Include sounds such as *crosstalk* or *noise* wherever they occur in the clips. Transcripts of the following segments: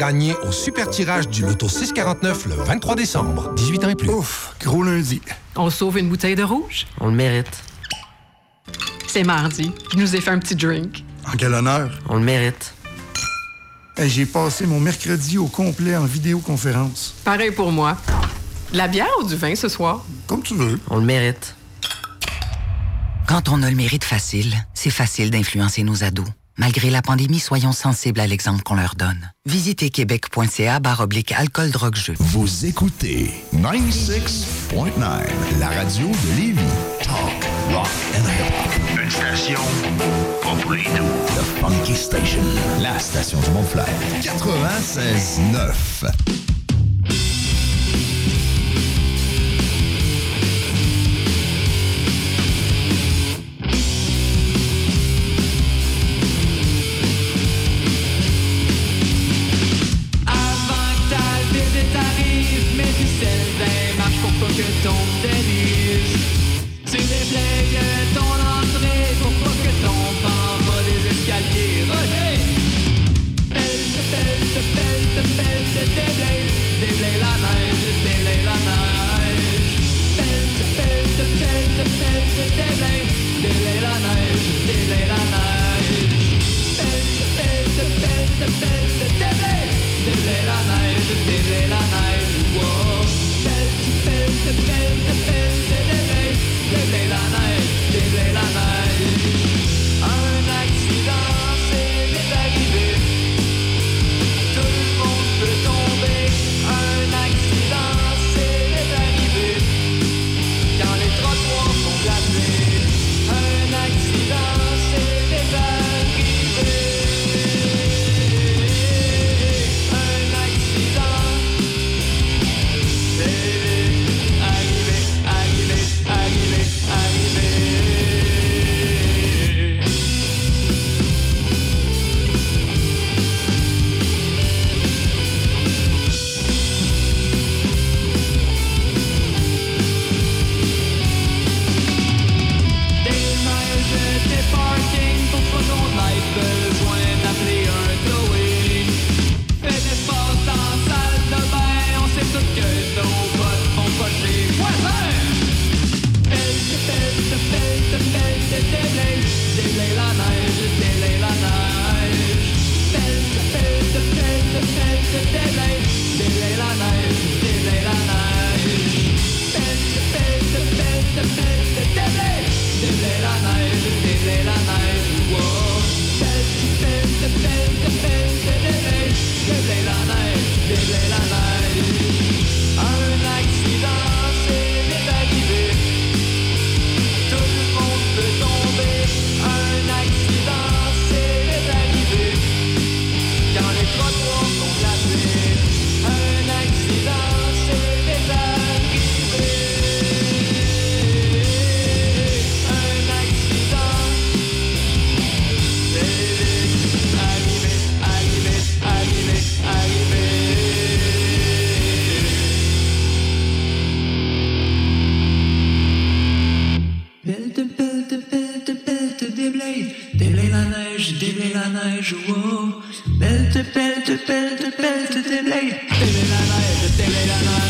Gagné au super tirage du loto 649 le 23 décembre. 18 ans et plus. Ouf, gros lundi. On sauve une bouteille de rouge? On le mérite. C'est mardi. Je nous ai fait un petit drink. En quel honneur? On le mérite. J'ai passé mon mercredi au complet en vidéoconférence. Pareil pour moi. De la bière ou du vin ce soir? Comme tu veux. On le mérite. Quand on a le mérite facile, c'est facile d'influencer nos ados. Malgré la pandémie, soyons sensibles à l'exemple qu'on leur donne. Visitez québec.ca barre oblique alcool drogue jeu. Vous écoutez 96.9, la radio de Lévis. Talk, rock and hip-hop. Une station pas pour les doux. The Funky Station, la station du Mont-Flair. 96.9. Pelle, te pelle, te pelle, te pelle, te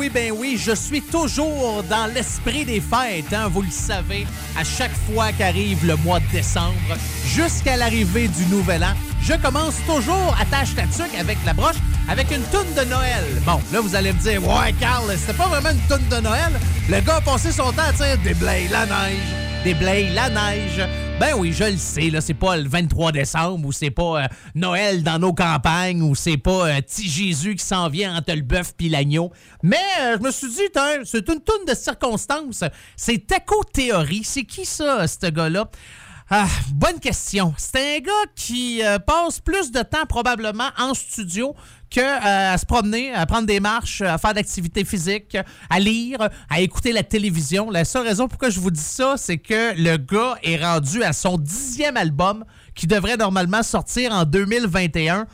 Oui, ben oui, je suis toujours dans l'esprit des fêtes, hein, vous le savez. À chaque fois qu'arrive le mois de décembre, jusqu'à l'arrivée du Nouvel An, je commence toujours attache ta tuque avec la broche avec une toune de Noël. Bon, là, vous allez me dire, ouais, Carl, c'était pas vraiment une toune de Noël. Le gars a passé son temps à dire déblaye la neige, déblaye la neige. Ben oui, je le sais, là, c'est pas le 23 décembre ou c'est pas euh, Noël dans nos campagnes ou c'est pas euh, Petit Jésus qui s'en vient entre le bœuf puis l'agneau. Mais euh, je me suis dit, c'est une toune de circonstances. C'est Teco Théorie. C'est qui ça, ce gars-là? Ah, bonne question. C'est un gars qui euh, passe plus de temps probablement en studio que euh, à se promener, à prendre des marches, à faire d'activités physiques, à lire, à écouter la télévision. La seule raison pourquoi je vous dis ça, c'est que le gars est rendu à son dixième album qui devrait normalement sortir en 2021.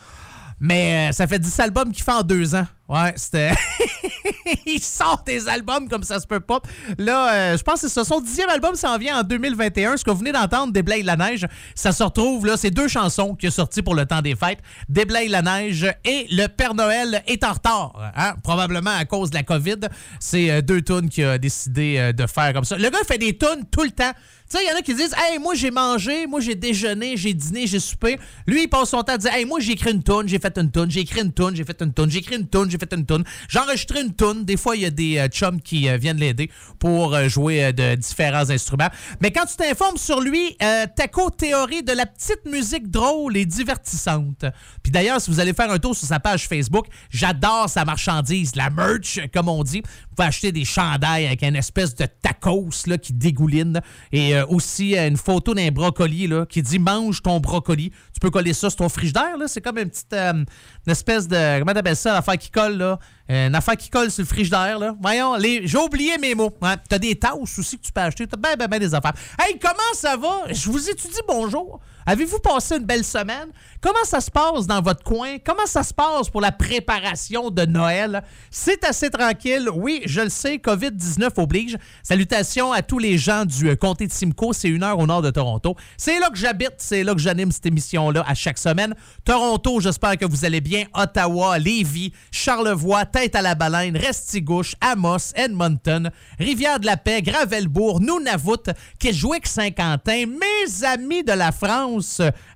Mais euh, ça fait 10 albums qu'il fait en deux ans. Ouais, c'était. *laughs* il sort des albums comme ça se peut pas. Là, euh, je pense que ce son dixième album s'en vient en 2021. Ce que vous venez d'entendre, Déblaye la neige, ça se retrouve là. C'est deux chansons qui sont sorties pour le temps des fêtes. Déblaye la neige et Le Père Noël est en retard. Hein? Probablement à cause de la COVID. C'est euh, deux tunes qu'il a décidé euh, de faire comme ça. Le gars fait des tunes tout le temps. Tu sais, il y en a qui disent Hey, moi j'ai mangé, moi j'ai déjeuné, j'ai dîné, j'ai soupé. Lui, il passe son temps à dire Hey, moi j'ai écrit une toune, j'ai fait une toune, j'ai écrit une toune, j'ai fait une toune, j'ai écrit une toune, j'ai fait une toune. J'ai enregistré une toune. Des fois, il y a des euh, chums qui euh, viennent l'aider pour euh, jouer de différents instruments. Mais quand tu t'informes sur lui, Taco Théorie de la petite musique drôle et divertissante. Puis d'ailleurs, si vous allez faire un tour sur sa page Facebook, j'adore sa marchandise, la merch, comme on dit. Vous pouvez acheter des chandails avec une espèce de tacos là, qui dégouline. Et aussi une photo d'un brocoli là, qui dit mange ton brocoli. Tu peux coller ça sur ton frigidaire. là. C'est comme une petite euh, une espèce de. Comment t'appelles ça, l'affaire qui colle là? Une affaire qui colle sur le frigidaire. Là. Voyons, les... j'ai oublié mes mots. Ouais, T'as des tasses aussi que tu peux acheter. T'as ben, ben, ben des affaires. Hey, comment ça va? Je vous étudie bonjour. Avez-vous passé une belle semaine? Comment ça se passe dans votre coin? Comment ça se passe pour la préparation de Noël? C'est assez tranquille. Oui, je le sais, COVID-19 oblige. Salutations à tous les gens du euh, comté de Simcoe. C'est une heure au nord de Toronto. C'est là que j'habite. C'est là que j'anime cette émission-là à chaque semaine. Toronto, j'espère que vous allez bien. Ottawa, Lévis, Charlevoix, Tête à la Baleine, Restigouche, Amos, Edmonton, Rivière-de-la-Paix, Gravelbourg, Nunavut, Kedgewick, Saint-Quentin, mes amis de la France,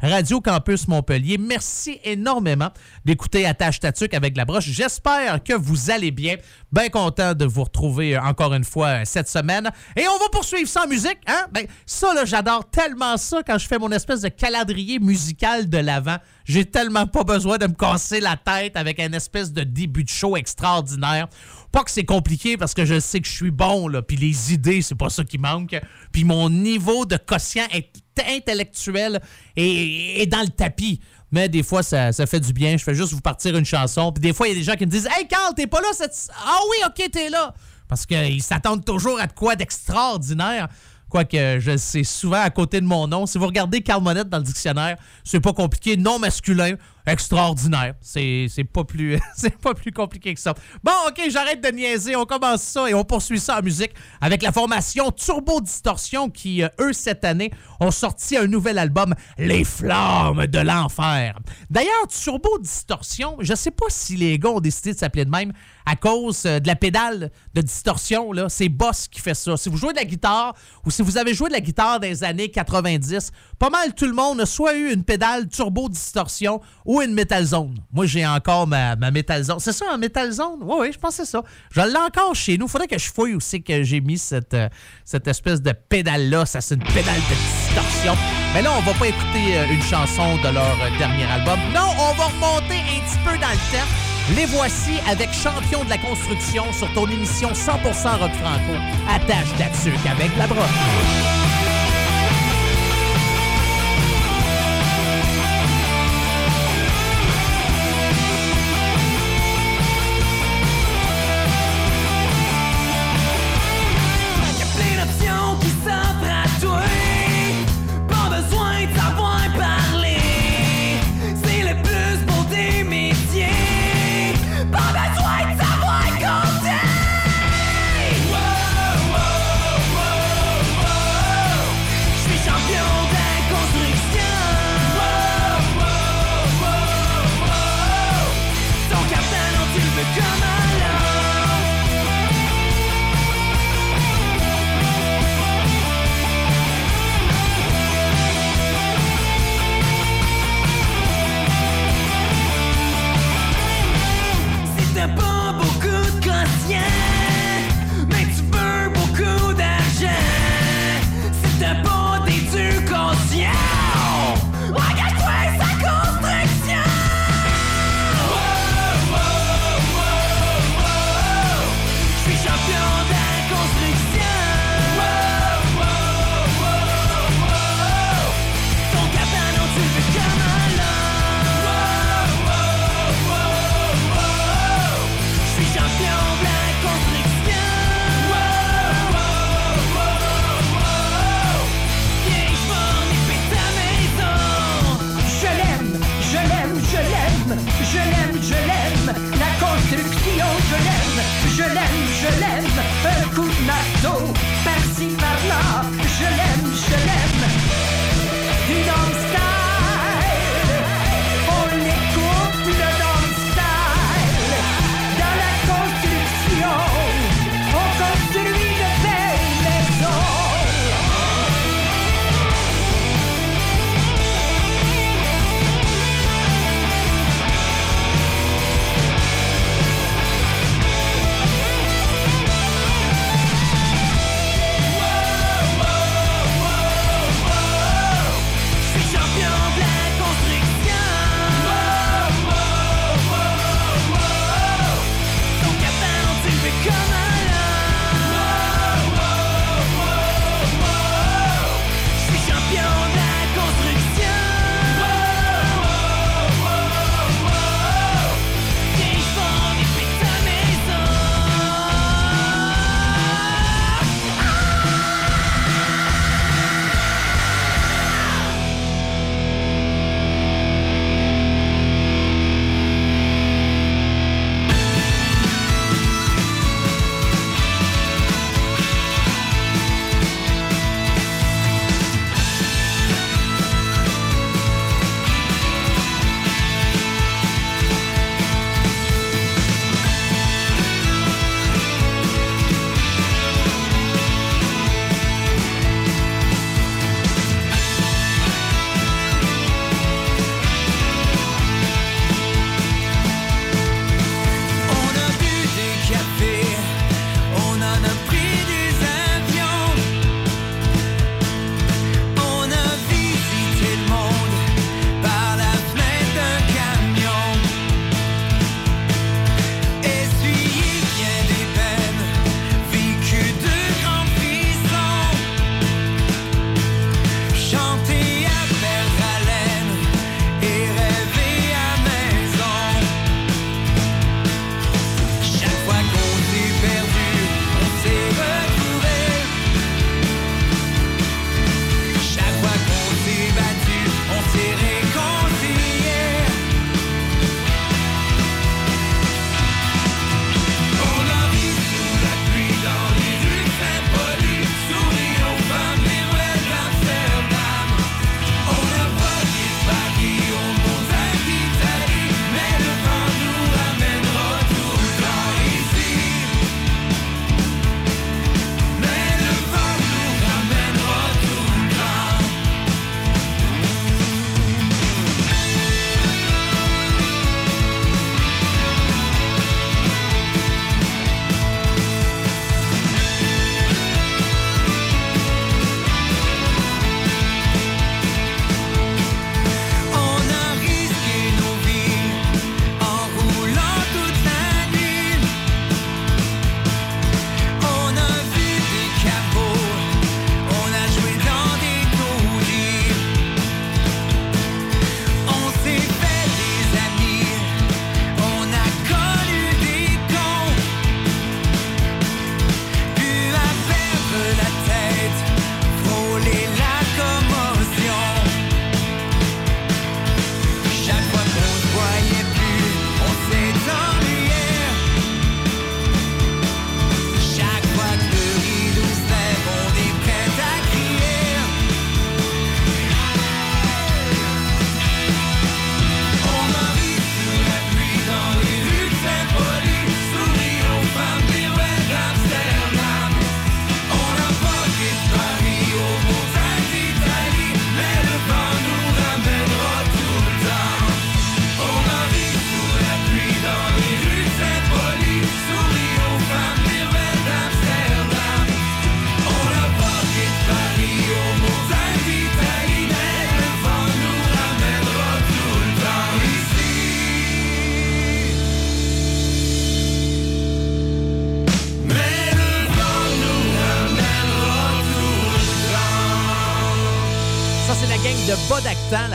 Radio Campus Montpellier, merci énormément d'écouter Attache Tatuc avec la broche. J'espère que vous allez bien. Bien content de vous retrouver euh, encore une fois euh, cette semaine. Et on va poursuivre sans musique, hein? Ben, ça, là, j'adore tellement ça quand je fais mon espèce de calendrier musical de l'avant. J'ai tellement pas besoin de me casser la tête avec un espèce de début de show extraordinaire. Pas que c'est compliqué parce que je sais que je suis bon, là, puis les idées, c'est pas ça qui manque. Puis mon niveau de quotient est- intellectuel est dans le tapis. Mais des fois, ça, fait du bien. Je fais juste vous partir une chanson. Puis des fois, il y a des gens qui me disent Hey, Carl, t'es pas là cette. Ah oui, ok, t'es là. Parce qu'ils s'attendent toujours à quoi d'extraordinaire. Quoique je sais souvent à côté de mon nom. Si vous regardez Carl Monette dans le dictionnaire, c'est pas compliqué. Non masculin, extraordinaire. C'est pas plus *laughs* pas plus compliqué que ça. Bon, OK, j'arrête de niaiser. On commence ça et on poursuit ça en musique avec la formation Turbo Distorsion qui, euh, eux, cette année, ont sorti un nouvel album, Les Flammes de l'Enfer. D'ailleurs, Turbo Distorsion, je sais pas si les gars ont décidé de s'appeler de même à cause euh, de la pédale de distorsion. C'est Boss qui fait ça. Si vous jouez de la guitare ou si vous avez joué de la guitare des années 90, pas mal tout le monde a soit eu une pédale Turbo Distorsion ou une Metal Zone. Moi, j'ai encore ma, ma Metal Zone. C'est ça, un Metal Zone? Oui, oui, je pense que c'est ça. Je l'ai encore chez nous. Faudrait que je fouille c'est que j'ai mis cette, euh, cette espèce de pédale-là. Ça, c'est une pédale de distorsion. Mais là, on va pas écouter euh, une chanson de leur euh, dernier album. Non, on va remonter un petit peu dans le temps. Les voici avec Champion de la construction sur ton émission 100% rock franco. Attache là-dessus avec la broche.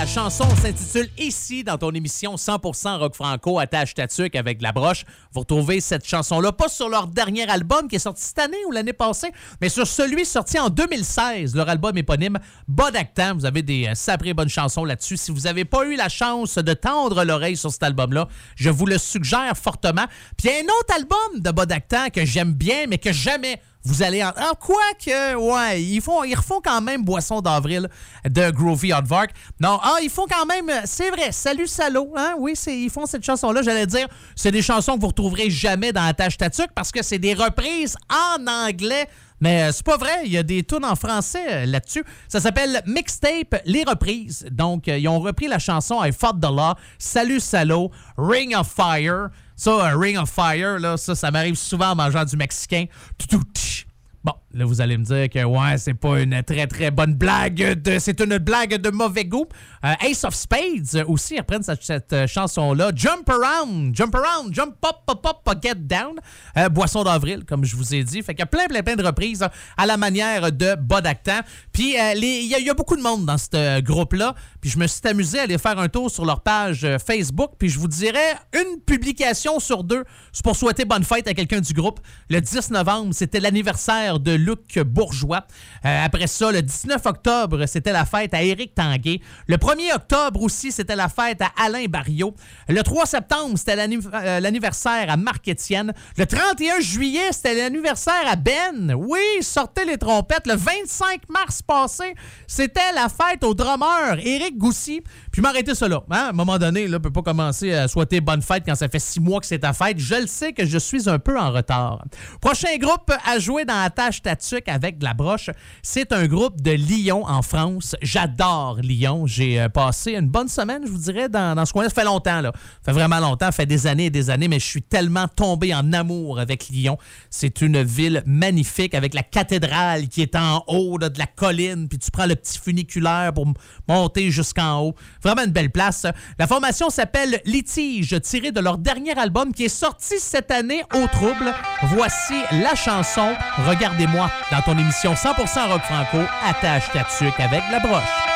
La chanson s'intitule Ici dans ton émission 100% rock franco attache tatuc avec la broche. Vous retrouvez cette chanson-là pas sur leur dernier album qui est sorti cette année ou l'année passée, mais sur celui sorti en 2016, leur album éponyme Bodactan. Vous avez des euh, saprées bonnes chansons là-dessus. Si vous n'avez pas eu la chance de tendre l'oreille sur cet album-là, je vous le suggère fortement. Puis il y a un autre album de Bodactan que j'aime bien, mais que jamais vous allez en. Ah, quoi que, ouais, ils, font, ils refont quand même Boisson d'avril de Groovy Hardvark. Non, ah, ils font quand même. C'est vrai, Salut Salaud, hein? Oui, ils font cette chanson-là. J'allais dire, c'est des chansons que vous retrouverez jamais dans la tâche Tatuc parce que c'est des reprises en anglais. Mais euh, c'est pas vrai, il y a des tunes en français euh, là-dessus. Ça s'appelle Mixtape Les Reprises. Donc, euh, ils ont repris la chanson I Fought the Law, Salut Salaud, Ring of Fire. Ça, un Ring of Fire, là, ça, ça m'arrive souvent en mangeant du mexicain. Bon, là, vous allez me dire que ouais, c'est pas une très très bonne blague. De, c'est une blague de mauvais goût. Euh, Ace of Spades aussi reprennent cette, cette euh, chanson-là. Jump around, jump around, jump up, up, up, get down. Euh, Boisson d'avril, comme je vous ai dit. Fait qu'il y a plein, plein, plein de reprises à la manière de Bodactan. Puis il y, y, a beaucoup de monde dans ce groupe-là. Puis je me suis amusé à aller faire un tour sur leur page Facebook. Puis je vous dirais une publication sur deux. C'est pour souhaiter bonne fête à quelqu'un du groupe. Le 10 novembre, c'était l'anniversaire de Luc Bourgeois. Euh, après ça, le 19 octobre, c'était la fête à Éric Tanguay. Le 1er octobre aussi, c'était la fête à Alain Barriot. Le 3 septembre, c'était euh, l'anniversaire à Marc-Étienne. Le 31 juillet, c'était l'anniversaire à Ben. Oui, sortez les trompettes. Le 25 mars passé, c'était la fête au drummer Éric Goussy. Puis m'arrêter là. Hein? À un moment donné, là, ne peut pas commencer à souhaiter bonne fête quand ça fait six mois que c'est ta fête. Je le sais que je suis un peu en retard. Prochain groupe à jouer dans la tâche Avec de la broche, c'est un groupe de Lyon en France. J'adore Lyon. J'ai euh, passé une bonne semaine, je vous dirais, dans, dans ce coin-là. Ça fait longtemps, là. Ça fait vraiment longtemps, ça fait des années et des années, mais je suis tellement tombé en amour avec Lyon. C'est une ville magnifique avec la cathédrale qui est en haut de la colline, puis tu prends le petit funiculaire pour monter jusqu'en haut. Vraiment une belle place. La formation s'appelle Litige, tirée de leur dernier album qui est sorti cette année au trouble. Voici la chanson Regardez-moi dans ton émission 100% rock franco, attache ta tuque avec la broche.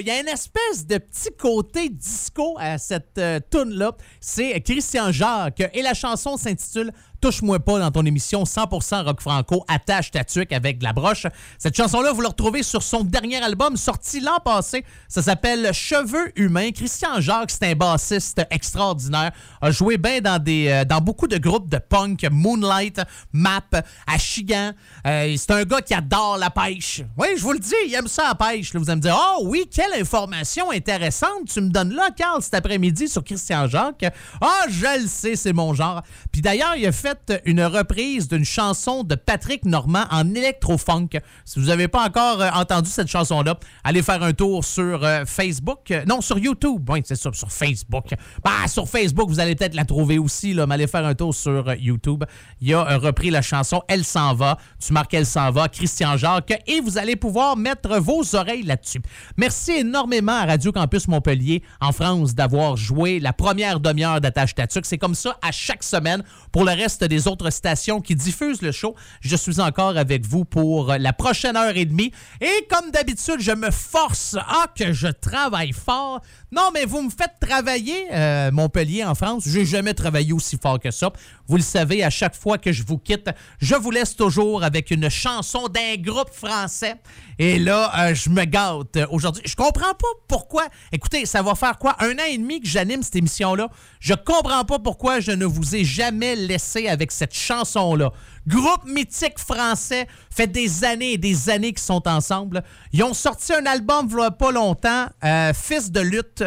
Il y a une espèce de petit côté disco à cette euh, tune-là. C'est Christian Jacques et la chanson s'intitule Touche-moi pas dans ton émission 100% rock franco, attache ta tuque avec de la broche. Cette chanson-là, vous la retrouvez sur son dernier album sorti l'an passé. Ça s'appelle Cheveux humains. Christian Jacques, c'est un bassiste extraordinaire. A joué bien dans, des, euh, dans beaucoup de groupes de punk, Moonlight, Map, Achigan. Euh, c'est un gars qui adore la pêche. Oui, je vous le dis, il aime ça la pêche. Vous allez me dire, oh oui, quelle information intéressante tu me donnes là, Carl, cet après-midi sur Christian Jacques. Ah, je le sais, c'est mon genre. Puis d'ailleurs, il a fait une reprise d'une chanson de Patrick Normand en électro-funk. Si vous n'avez pas encore euh, entendu cette chanson-là, allez faire un tour sur euh, Facebook. Euh, non, sur YouTube. Oui, c'est ça, sur Facebook. Bah, sur Facebook, vous allez peut-être la trouver aussi, là, mais allez faire un tour sur YouTube. Il a repris la chanson Elle s'en va. Tu marques Elle s'en va, Christian Jacques, et vous allez pouvoir mettre vos oreilles là-dessus. Merci énormément à Radio Campus Montpellier en France d'avoir joué la première demi-heure d'Attache Tatuc. C'est comme ça à chaque semaine. Pour le reste des autres stations qui diffusent le show, je suis encore avec vous pour la prochaine heure et demie. Et comme d'habitude, je me force. Ah, que je travaille fort. Non, mais vous me faites travailler, euh, Montpellier, en France. J'ai jamais travaillé aussi fort que ça. Vous le savez, à chaque fois que je vous quitte, je vous laisse toujours avec une chanson d'un groupe français. Et là, euh, je me gâte aujourd'hui. Je comprends pas pourquoi. Écoutez, ça va faire quoi? Un an et demi que j'anime cette émission-là. Je comprends pas pourquoi je ne vous ai jamais laissé avec cette chanson-là. Groupe mythique français, fait des années et des années qu'ils sont ensemble. Ils ont sorti un album a pas longtemps, euh, Fils de lutte.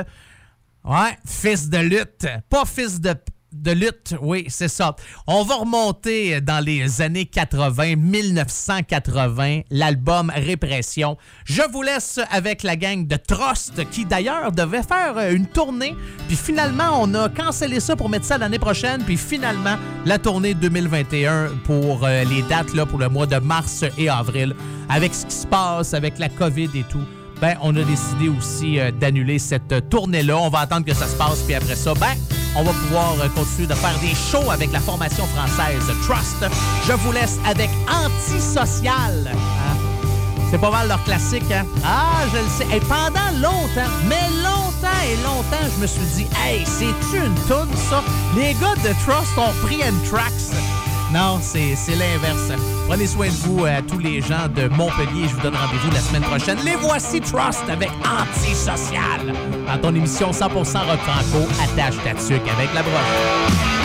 Ouais, fils de lutte. Pas fils de, de lutte, oui, c'est ça. On va remonter dans les années 80, 1980, l'album Répression. Je vous laisse avec la gang de Trust, qui d'ailleurs devait faire une tournée, puis finalement, on a cancellé ça pour mettre ça l'année prochaine, puis finalement, la tournée 2021 pour euh, les dates là, pour le mois de mars et avril, avec ce qui se passe, avec la COVID et tout ben, on a décidé aussi euh, d'annuler cette tournée-là. On va attendre que ça se passe, puis après ça, ben, on va pouvoir euh, continuer de faire des shows avec la formation française Trust. Je vous laisse avec Antisocial. Hein? C'est pas mal leur classique, hein? Ah, je le sais. Et pendant longtemps, mais longtemps et longtemps, je me suis dit, hey, c'est-tu une toune, ça? Les gars de Trust ont pris N-Tracks. Non, c'est l'inverse. Prenez soin de vous, euh, tous les gens de Montpellier. Je vous donne rendez-vous la semaine prochaine. Les voici Trust avec Antisocial. Dans ton émission 100% rock franco, attache ta tuque avec la broche.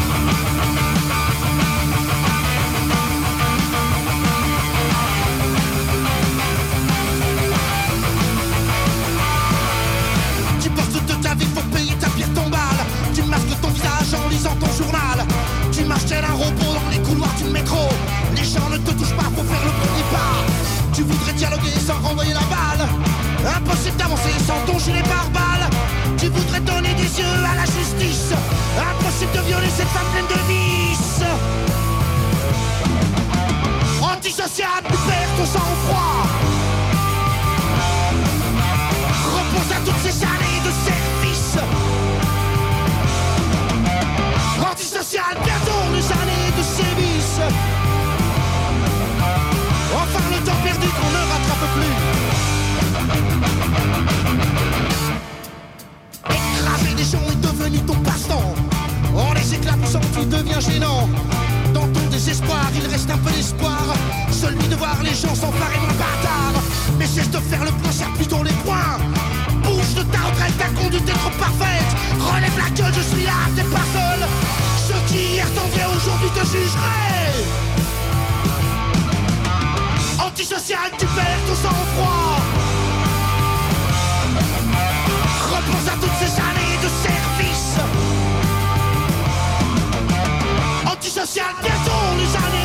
D'avancer sans ton gilet pare-balles. Tu voudrais donner des yeux à la justice. Impossible de violer cette femme pleine de vices. Antisocial, tu perds ton sang-froid. gênant. Dans ton désespoir, il reste un peu d'espoir. Celui de voir les gens s'emparer mon bâtard. Mais cesse de faire le point, serre plutôt les poings. Bouge de ta retraite, ta conduite est trop parfaite. Relève la gueule, je suis là, t'es pas seul. Ceux qui hier t'enviaient, aujourd'hui te jugeraient. Antisocial, tu perds ton sang-froid. 这夏天送的啥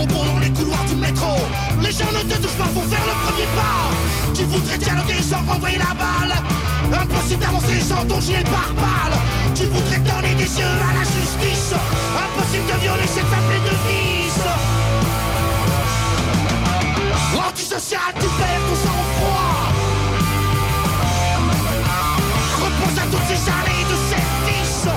dans les couloirs du métro. Les gens ne te touchent pas pour faire le premier pas. Tu voudrais dialoguer sans renvoyer la balle. Impossible d'avancer sans ton gilet pare-balles Tu voudrais donner des yeux à la justice. Impossible de violer cette femme pleine de vices Antisocial, tu perds ton sang-froid. Repense à toutes ces années de service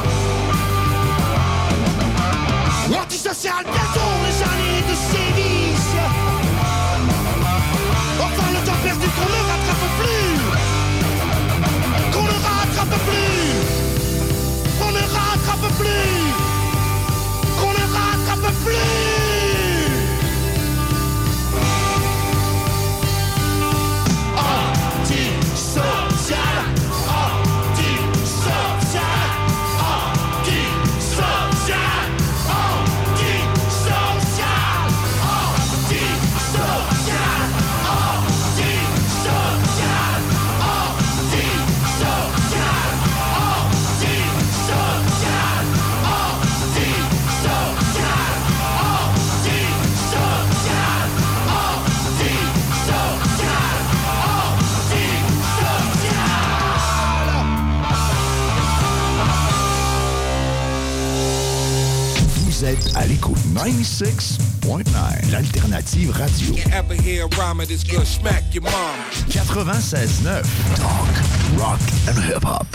96.9. L'alternative radio. 96.9. Talk, rock and hip-hop.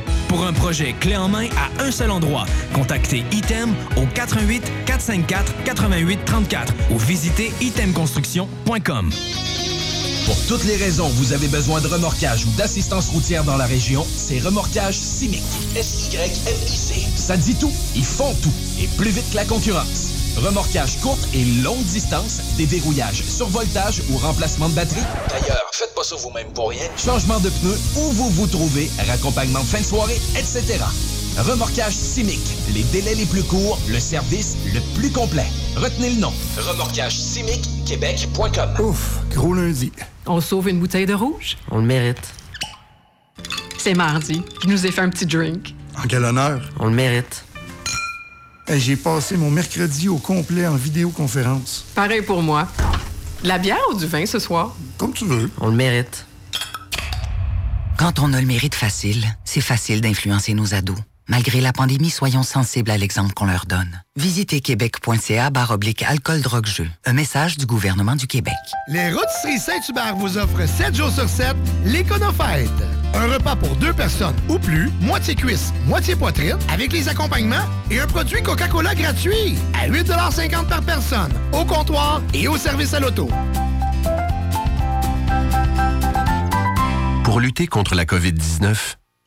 Pour un projet clé en main à un seul endroit, contactez Item au 88 454 88 34 ou visitez itemconstruction.com. Pour toutes les raisons vous avez besoin de remorquage ou d'assistance routière dans la région, c'est Remorquage Simic. S-Y-M-I-C. Ça dit tout, ils font tout, et plus vite que la concurrence. Remorquage courte et longue distance, déverrouillage, survoltage ou remplacement de batterie. D'ailleurs, faites pas ça vous-même pour rien. Changement de pneus, où vous vous trouvez, raccompagnement de fin de soirée, etc. Remorquage Simic. Les délais les plus courts, le service le plus complet. Retenez le nom. Remorquage Simic, Québec.com. Ouf, gros lundi. On sauve une bouteille de rouge? On le mérite. C'est mardi. Je nous ai fait un petit drink. En quel honneur? On le mérite. Hey, J'ai passé mon mercredi au complet en vidéoconférence. Pareil pour moi. De la bière ou du vin ce soir? Comme tu veux. On le mérite. Quand on a le mérite facile, c'est facile d'influencer nos ados. Malgré la pandémie, soyons sensibles à l'exemple qu'on leur donne. Visitez québec.ca barre oblique alcool drogue jeu. Un message du gouvernement du Québec. Les Rôtisseries Saint-Hubert vous offrent 7 jours sur 7 l'Éconofête. Un repas pour deux personnes ou plus, moitié cuisse, moitié poitrine, avec les accompagnements et un produit Coca-Cola gratuit à 8,50 par personne, au comptoir et au service à l'auto. Pour lutter contre la COVID-19,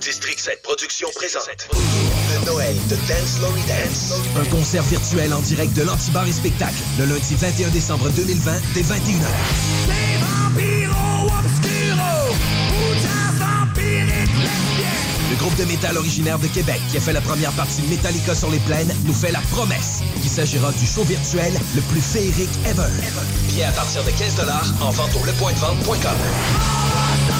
District 7 Productions présente le Noël de Dance Lory Dance. Un concert virtuel en direct de l'Antibar et Spectacle le lundi 21 décembre 2020 dès 21h. Le groupe de métal originaire de Québec qui a fait la première partie de Metallica sur les plaines nous fait la promesse qu'il s'agira du show virtuel le plus féerique ever. Billets à partir de 15 en vente au lepointdevente.com. Je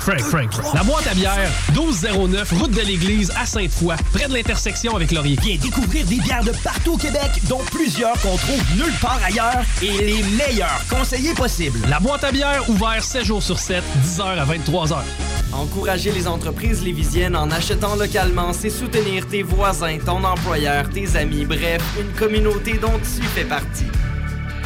Frank, Frank, Frank. La boîte à bière, 1209, route de l'église à Sainte-Foy, près de l'intersection avec Laurier. Viens découvrir des bières de partout au Québec, dont plusieurs qu'on trouve nulle part ailleurs et les meilleurs conseillers possibles. La boîte à bière, ouvert 7 jours sur 7, 10h à 23h. Encourager les entreprises lévisiennes en achetant localement, c'est soutenir tes voisins, ton employeur, tes amis, bref, une communauté dont tu fais partie.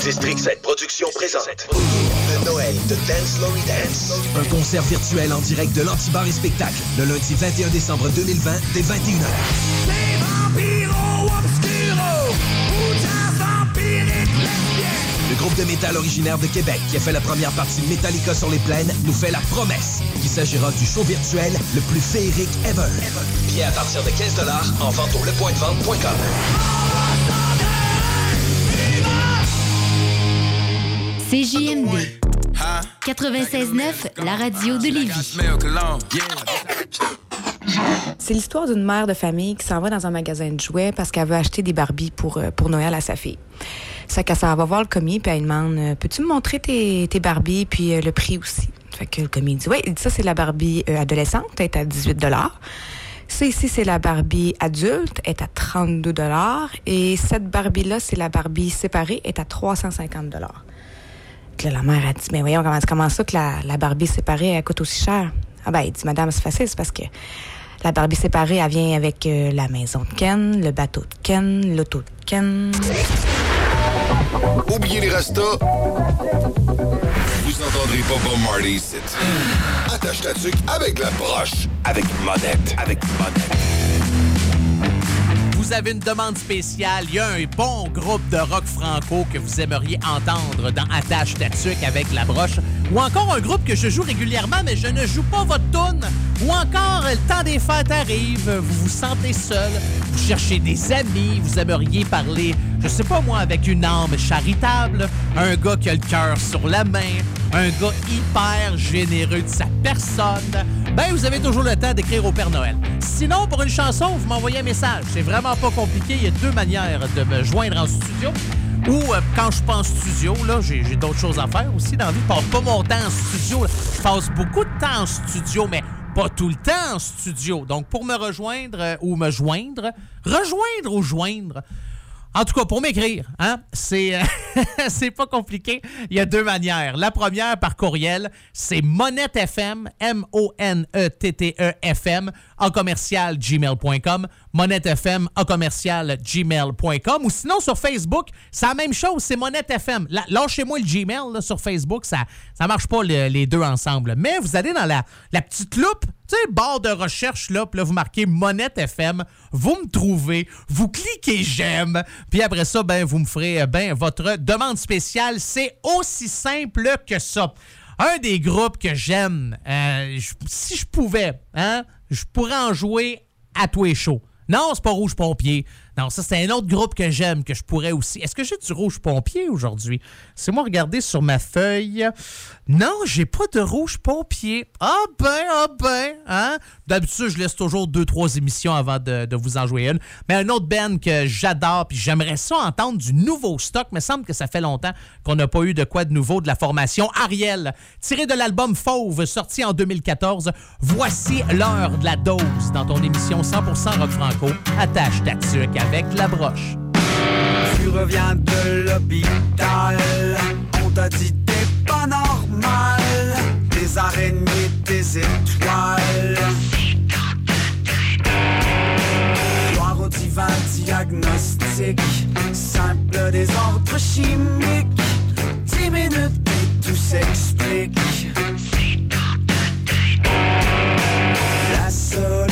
District 7 Productions présente le Noël de Dance Lory Dance. Un concert virtuel en direct de l'Antibar et Spectacle le lundi 21 décembre 2020 dès 21h. Le groupe de métal originaire de Québec qui a fait la première partie de Metallica sur les plaines nous fait la promesse qu'il s'agira du show virtuel le plus féerique ever. Billets à partir de 15 en vente au lepointdevente.com. CJMD 96.9, la radio de Lévis. C'est l'histoire d'une mère de famille qui s'en va dans un magasin de jouets parce qu'elle veut acheter des Barbies pour, euh, pour Noël à sa fille. Ça qu'elle s'en va voir le commis puis elle demande euh, Peux-tu me montrer tes, tes Barbies puis euh, le prix aussi Fait que le commis dit Oui, ça, c'est la Barbie euh, adolescente, elle est à 18 Ça ici, c'est la Barbie adulte, elle est à 32 Et cette Barbie-là, c'est la Barbie séparée, elle est à 350 Là, la mère a dit, mais voyons, comment, comment ça que la, la Barbie séparée, elle coûte aussi cher? Ah ben, il dit, madame, c'est facile, c'est parce que la Barbie séparée, elle vient avec euh, la maison de Ken, le bateau de Ken, l'auto de Ken. Oubliez les restos. Vous entendrez pas Bob Marley ici. Attache ta tuque avec la broche. Avec monette. Avec monette. Vous avez une demande spéciale, il y a un bon groupe de rock franco que vous aimeriez entendre dans Attache Tatuc avec la broche, ou encore un groupe que je joue régulièrement mais je ne joue pas votre tune, ou encore le temps des fêtes arrive, vous vous sentez seul, vous cherchez des amis, vous aimeriez parler, je sais pas moi, avec une âme charitable, un gars qui a le cœur sur la main, un gars hyper généreux de sa personne, ben vous avez toujours le temps d'écrire au Père Noël. Sinon, pour une chanson, vous m'envoyez un message. C'est vraiment pas compliqué. Il y a deux manières de me joindre en studio. Ou euh, quand je en studio, là, j'ai d'autres choses à faire aussi dans la vie. Je passe pas mon temps en studio. Je passe beaucoup de temps en studio, mais pas tout le temps en studio. Donc, pour me rejoindre euh, ou me joindre, rejoindre ou joindre, en tout cas, pour m'écrire, hein, c'est euh, *laughs* pas compliqué. Il y a deux manières. La première, par courriel, c'est monettefm, M-O-N-E-T-T-E-F-M, en commercial gmail.com, monettefm, en commercial gmail.com, ou sinon sur Facebook, c'est la même chose, c'est monettefm. Lâchez-moi le Gmail sur Facebook, ça ça marche pas le- les deux ensemble. Mais vous allez dans la, petite loupe, tu sais, barre de recherche, là, puis vous marquez Monette FM, vous me trouvez, vous cliquez j'aime, puis après ça, ben, vous me ferez, euh, ben, votre demande spéciale. C'est aussi simple que ça. Un des groupes que j'aime, euh, si je pouvais, hein, je pourrais en jouer à tous les shows. Non, c'est pas Rouge Pompier. Non, ça, c'est un autre groupe que j'aime, que je pourrais aussi. Est-ce que j'ai du Rouge Pompier aujourd'hui? C'est moi regarder sur ma feuille. Non, j'ai pas de Rouge Pompier. Ah ben, ah ben, hein? D'habitude, je laisse toujours deux, trois émissions avant de, vous en jouer une. Mais un autre band que j'adore, puis j'aimerais ça entendre du nouveau stock. Mais semble que ça fait longtemps qu'on n'a pas eu de quoi de nouveau de la formation Ariel. Tiré de l'album Fauve, sorti en 2014. Voici l'heure de la dose dans ton émission 100% rock franco. Attache ta tuque avec la broche. Tu reviens de l'hôpital, on t'a dit normal, des araignées, des étoiles. Gloire au divin diagnostic, simple désordre chimique, dix minutes et tout s'explique. La solution,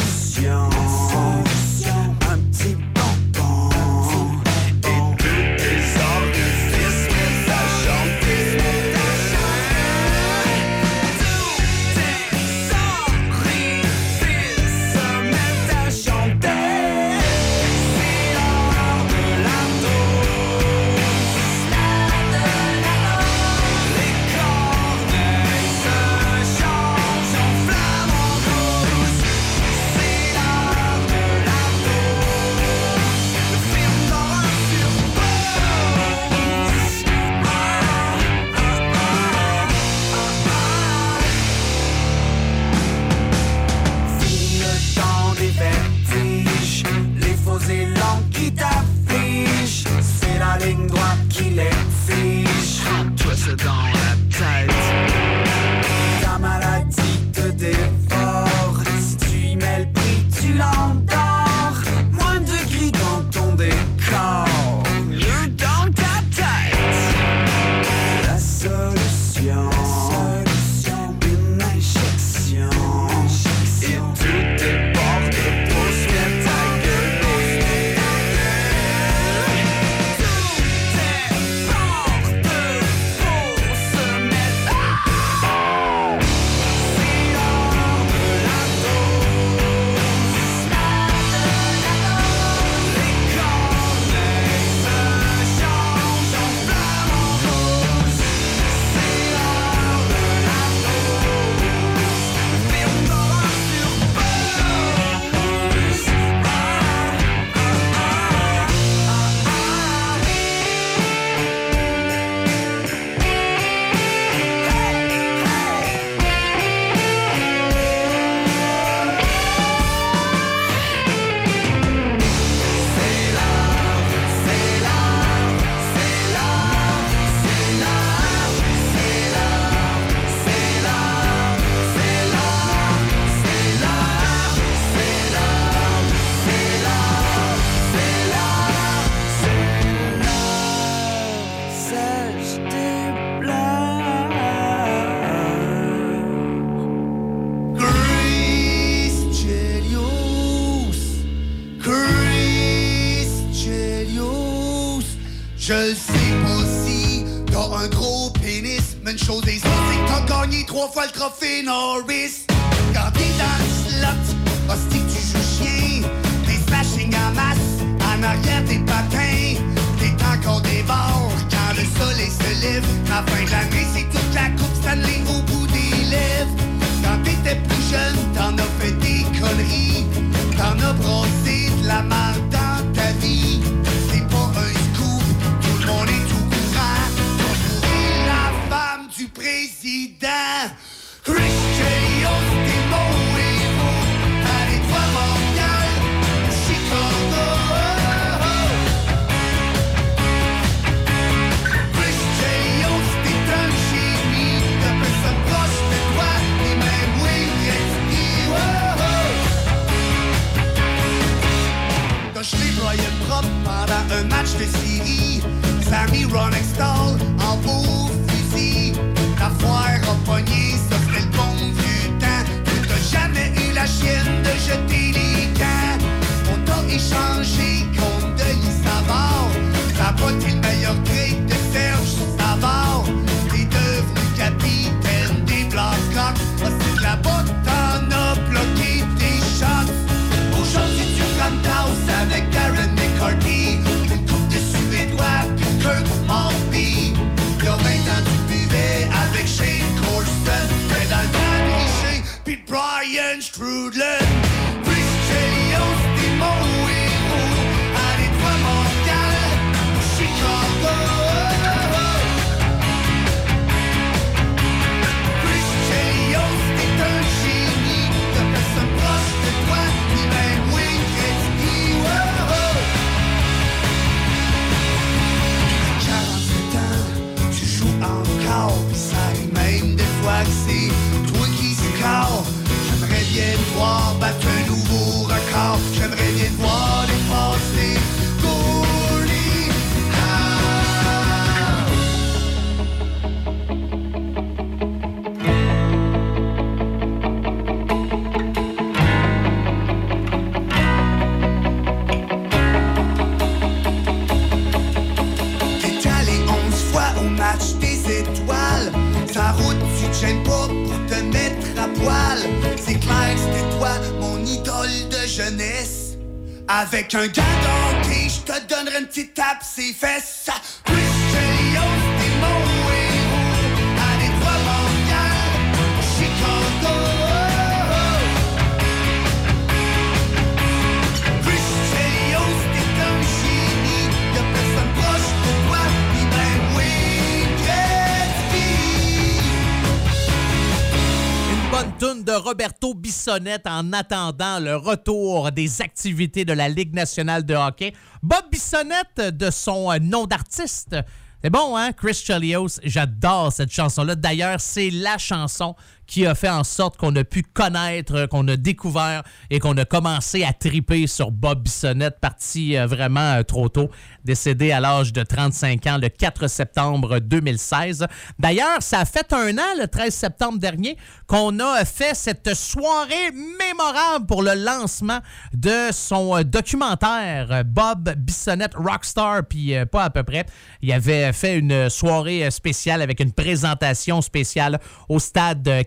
En attendant le retour des activités de la Ligue nationale de hockey. Bob Bissonnette, de son euh, nom d'artiste. C'est bon, hein? Chris Chelios, j'adore cette chanson-là. D'ailleurs, c'est la chanson qui a fait en sorte qu'on a pu connaître, qu'on a découvert et qu'on a commencé à triper sur Bob Bissonnette, parti euh, vraiment euh, trop tôt, décédé à l'âge de 35 ans le 4 septembre 2016. D'ailleurs, ça a fait un an, le 13 septembre dernier, qu'on a fait cette soirée mémorable pour le lancement de son euh, documentaire Bob Bissonnette Rockstar, puis pas à peu près. Il avait fait une soirée spéciale avec une présentation spéciale au stade euh,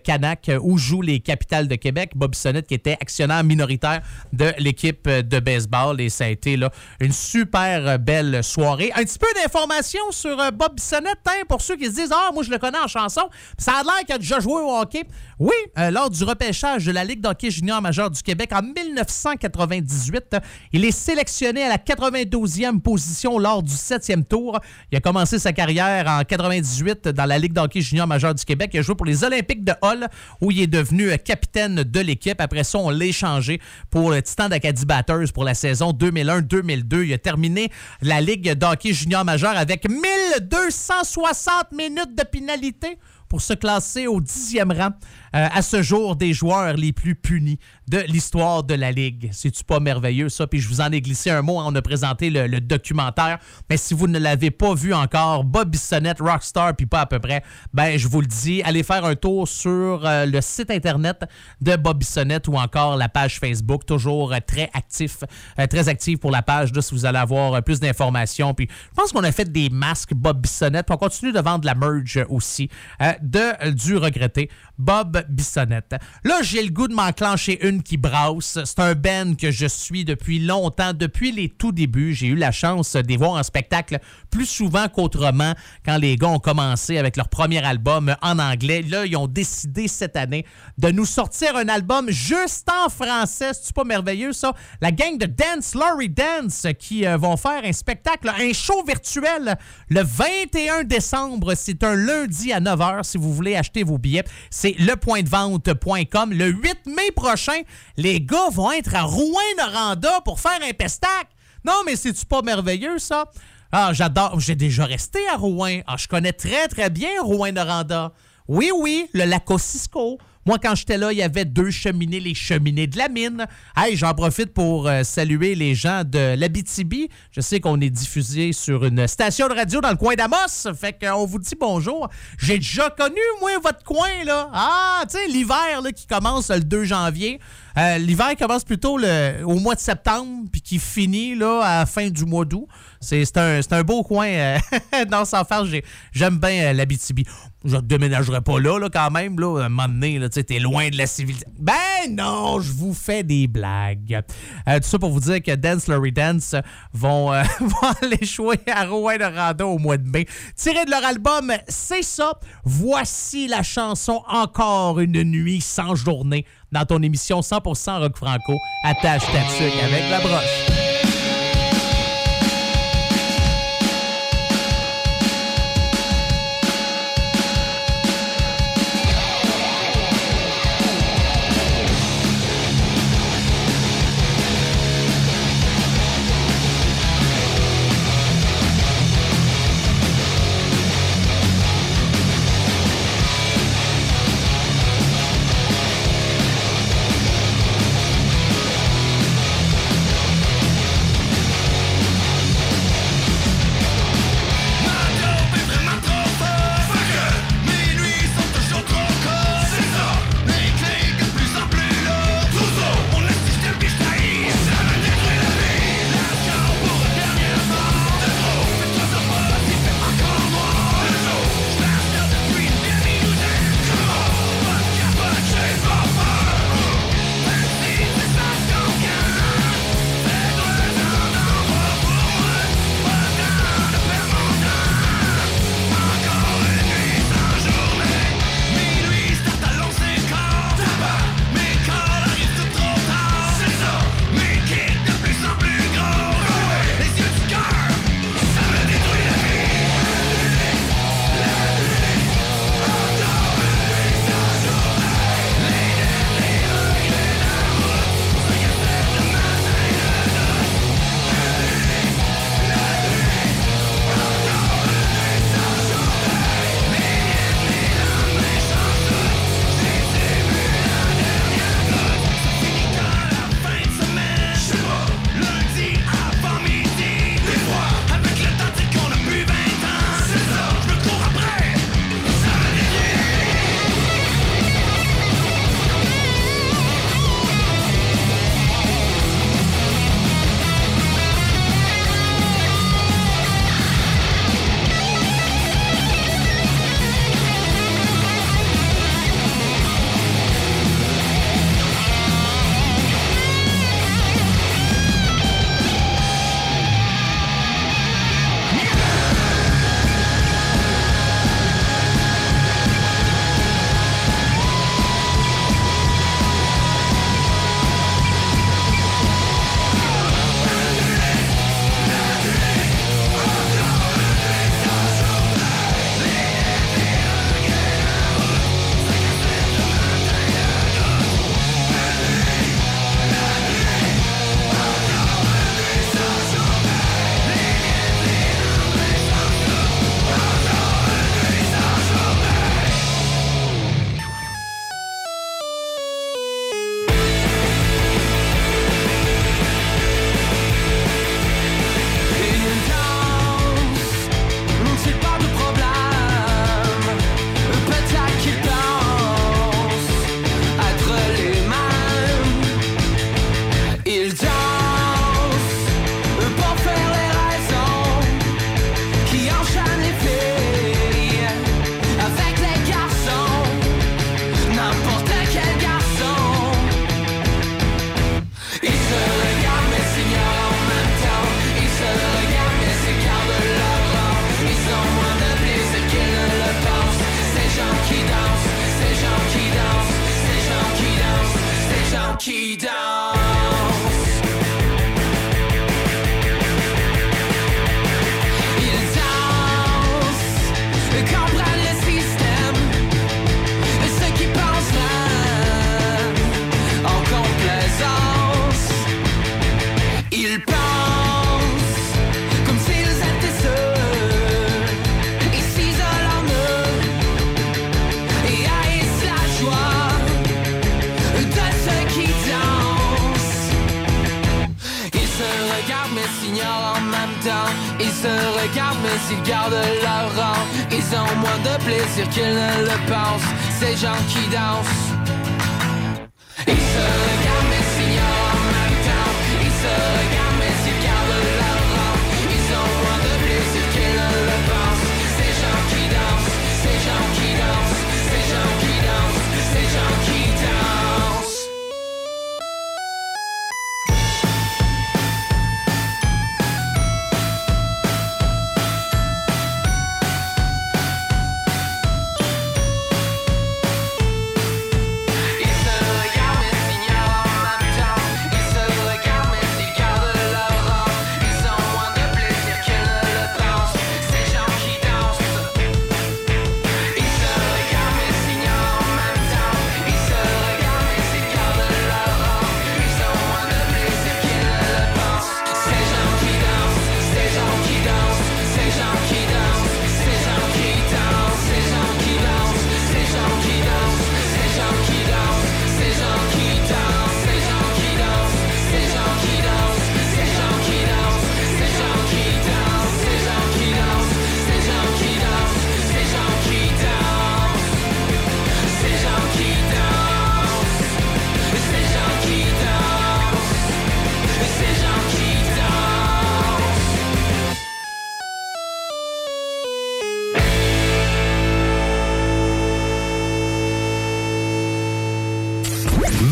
Euh, où jouent les Capitales de Québec. Bob Bissonnette qui était actionnaire minoritaire de l'équipe euh, de baseball et ça a été là, une super euh, belle soirée. Un petit peu d'informations sur Bob Bissonnette hein, pour ceux qui se disent « Ah, moi je le connais en chanson. » Ça a l'air qu'il a déjà joué au hockey. Oui, lors du repêchage de la Ligue d'hockey junior majeur du Québec en 1998, il est sélectionné à la 92e position lors du 7e tour. Il a commencé sa carrière en 98 dans la Ligue d'hockey junior majeur du Québec. Il a joué pour les Olympiques de Où il est devenu euh, capitaine de l'équipe. Après ça, on l'a échangé pour le Titan d'Acadie Batters pour la saison 2001-2002. Il a terminé la Ligue d'hockey junior majeur avec 1260 minutes de pénalité pour se classer au dixième rang euh, à ce jour des joueurs les plus punis de l'histoire de la Ligue. C'est-tu pas merveilleux, ça? Puis je vous en ai glissé un mot, on a présenté le, documentaire. Mais si vous ne l'avez pas vu encore, Bob Bissonnette, Rockstar, puis pas à peu près, ben je vous le dis, allez faire un tour sur euh, le site internet de Bob Bissonnette ou encore la page Facebook, toujours euh, très actif, très actif pour la page, là, si vous allez avoir plus d'informations. Puis je pense qu'on a fait des masques Bob Bissonnette, puis on continue de vendre la merge aussi de, du regretté Bob Bissonnette. Là, j'ai le goût de m'enclencher une qui brasse. C'est un band que je suis depuis longtemps, depuis les tout débuts. J'ai eu la chance les voir en spectacle plus souvent qu'autrement quand les gars ont commencé avec leur premier album en anglais. Là, ils ont décidé cette année de nous sortir un album juste en français. C'est pas merveilleux, ça? La gang de Dance Laurie Dance qui euh, vont faire un spectacle, un show virtuel le 21 décembre. C'est un lundi à 9h si vous voulez acheter vos billets. C'est Le 8 mai prochain, les gars vont être à Rouen-Noranda pour faire un pestac. Non, mais c'est-tu pas merveilleux, ça? Ah, j'adore. J'ai déjà resté à Rouen. Ah, je connais très, très bien Rouen-Noranda. Oui, oui, le lac Cisco. Moi, quand j'étais là, il y avait deux cheminées, les cheminées de la mine. Hey, j'en profite pour euh, saluer les gens de l'Abitibi. Je sais qu'on est diffusé sur une station de radio dans le coin d'Amos. Fait qu'on vous dit bonjour. J'ai déjà connu, moi, votre coin, là. Ah, tu sais, l'hiver, là, qui commence le 2 janvier. Euh, l'hiver commence plutôt au mois de septembre, puis qui finit, là, à la fin du mois d'août. C'est un, beau coin. euh, *laughs* dans sans j'aime bien euh, l'Abitibi. Je déménagerai pas là, là, quand même. Là, à un moment donné, là, t'es loin de la civilisation. Ben non, je vous fais des blagues. Euh, tout ça pour vous dire que Dance Laurie Dance vont, euh, *laughs* vont aller jouer à Rouen de Rando au mois de mai. Tiré de leur album, c'est ça. Voici la chanson Encore une nuit sans journée dans ton émission 100% rock franco. Attache ta avec la broche.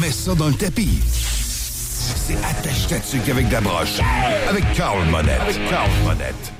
mets ça dans le tapis. C'est attache ta avec de la broche. Avec Carl Monette. Carl Monette.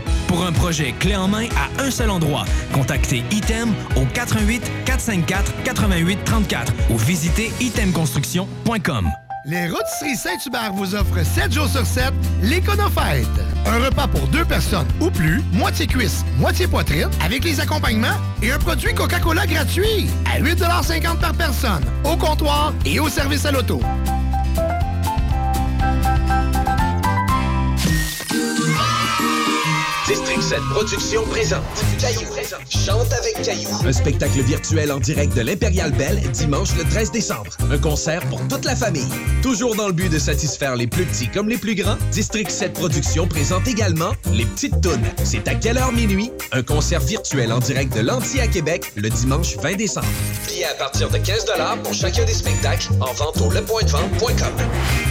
Pour un projet clé en main à un seul endroit, contactez Item au 88 454 88 34 ou visitez itemconstruction.com. Les Rôtisseries Saint-Hubert vous offrent 7 jours sur 7 l'Éconofête. Un repas pour deux personnes ou plus, moitié cuisse, moitié poitrine, avec les accompagnements et un produit Coca-Cola gratuit à 8,50 par personne, au comptoir et au service à l'auto. District 7 Productions présente Caillou. Chante avec Caillou. Un spectacle virtuel en direct de l'Impérial Belle dimanche le 13 décembre. Un concert pour toute la famille. Toujours dans le but de satisfaire les plus petits comme les plus grands, District 7 Productions présente également Les Petites Tounes. C'est à quelle heure minuit? Un concert virtuel en direct de l'Anti à Québec le dimanche 20 décembre. Billets à partir de 15 pour chacun des spectacles en vente au lepointdevente.com.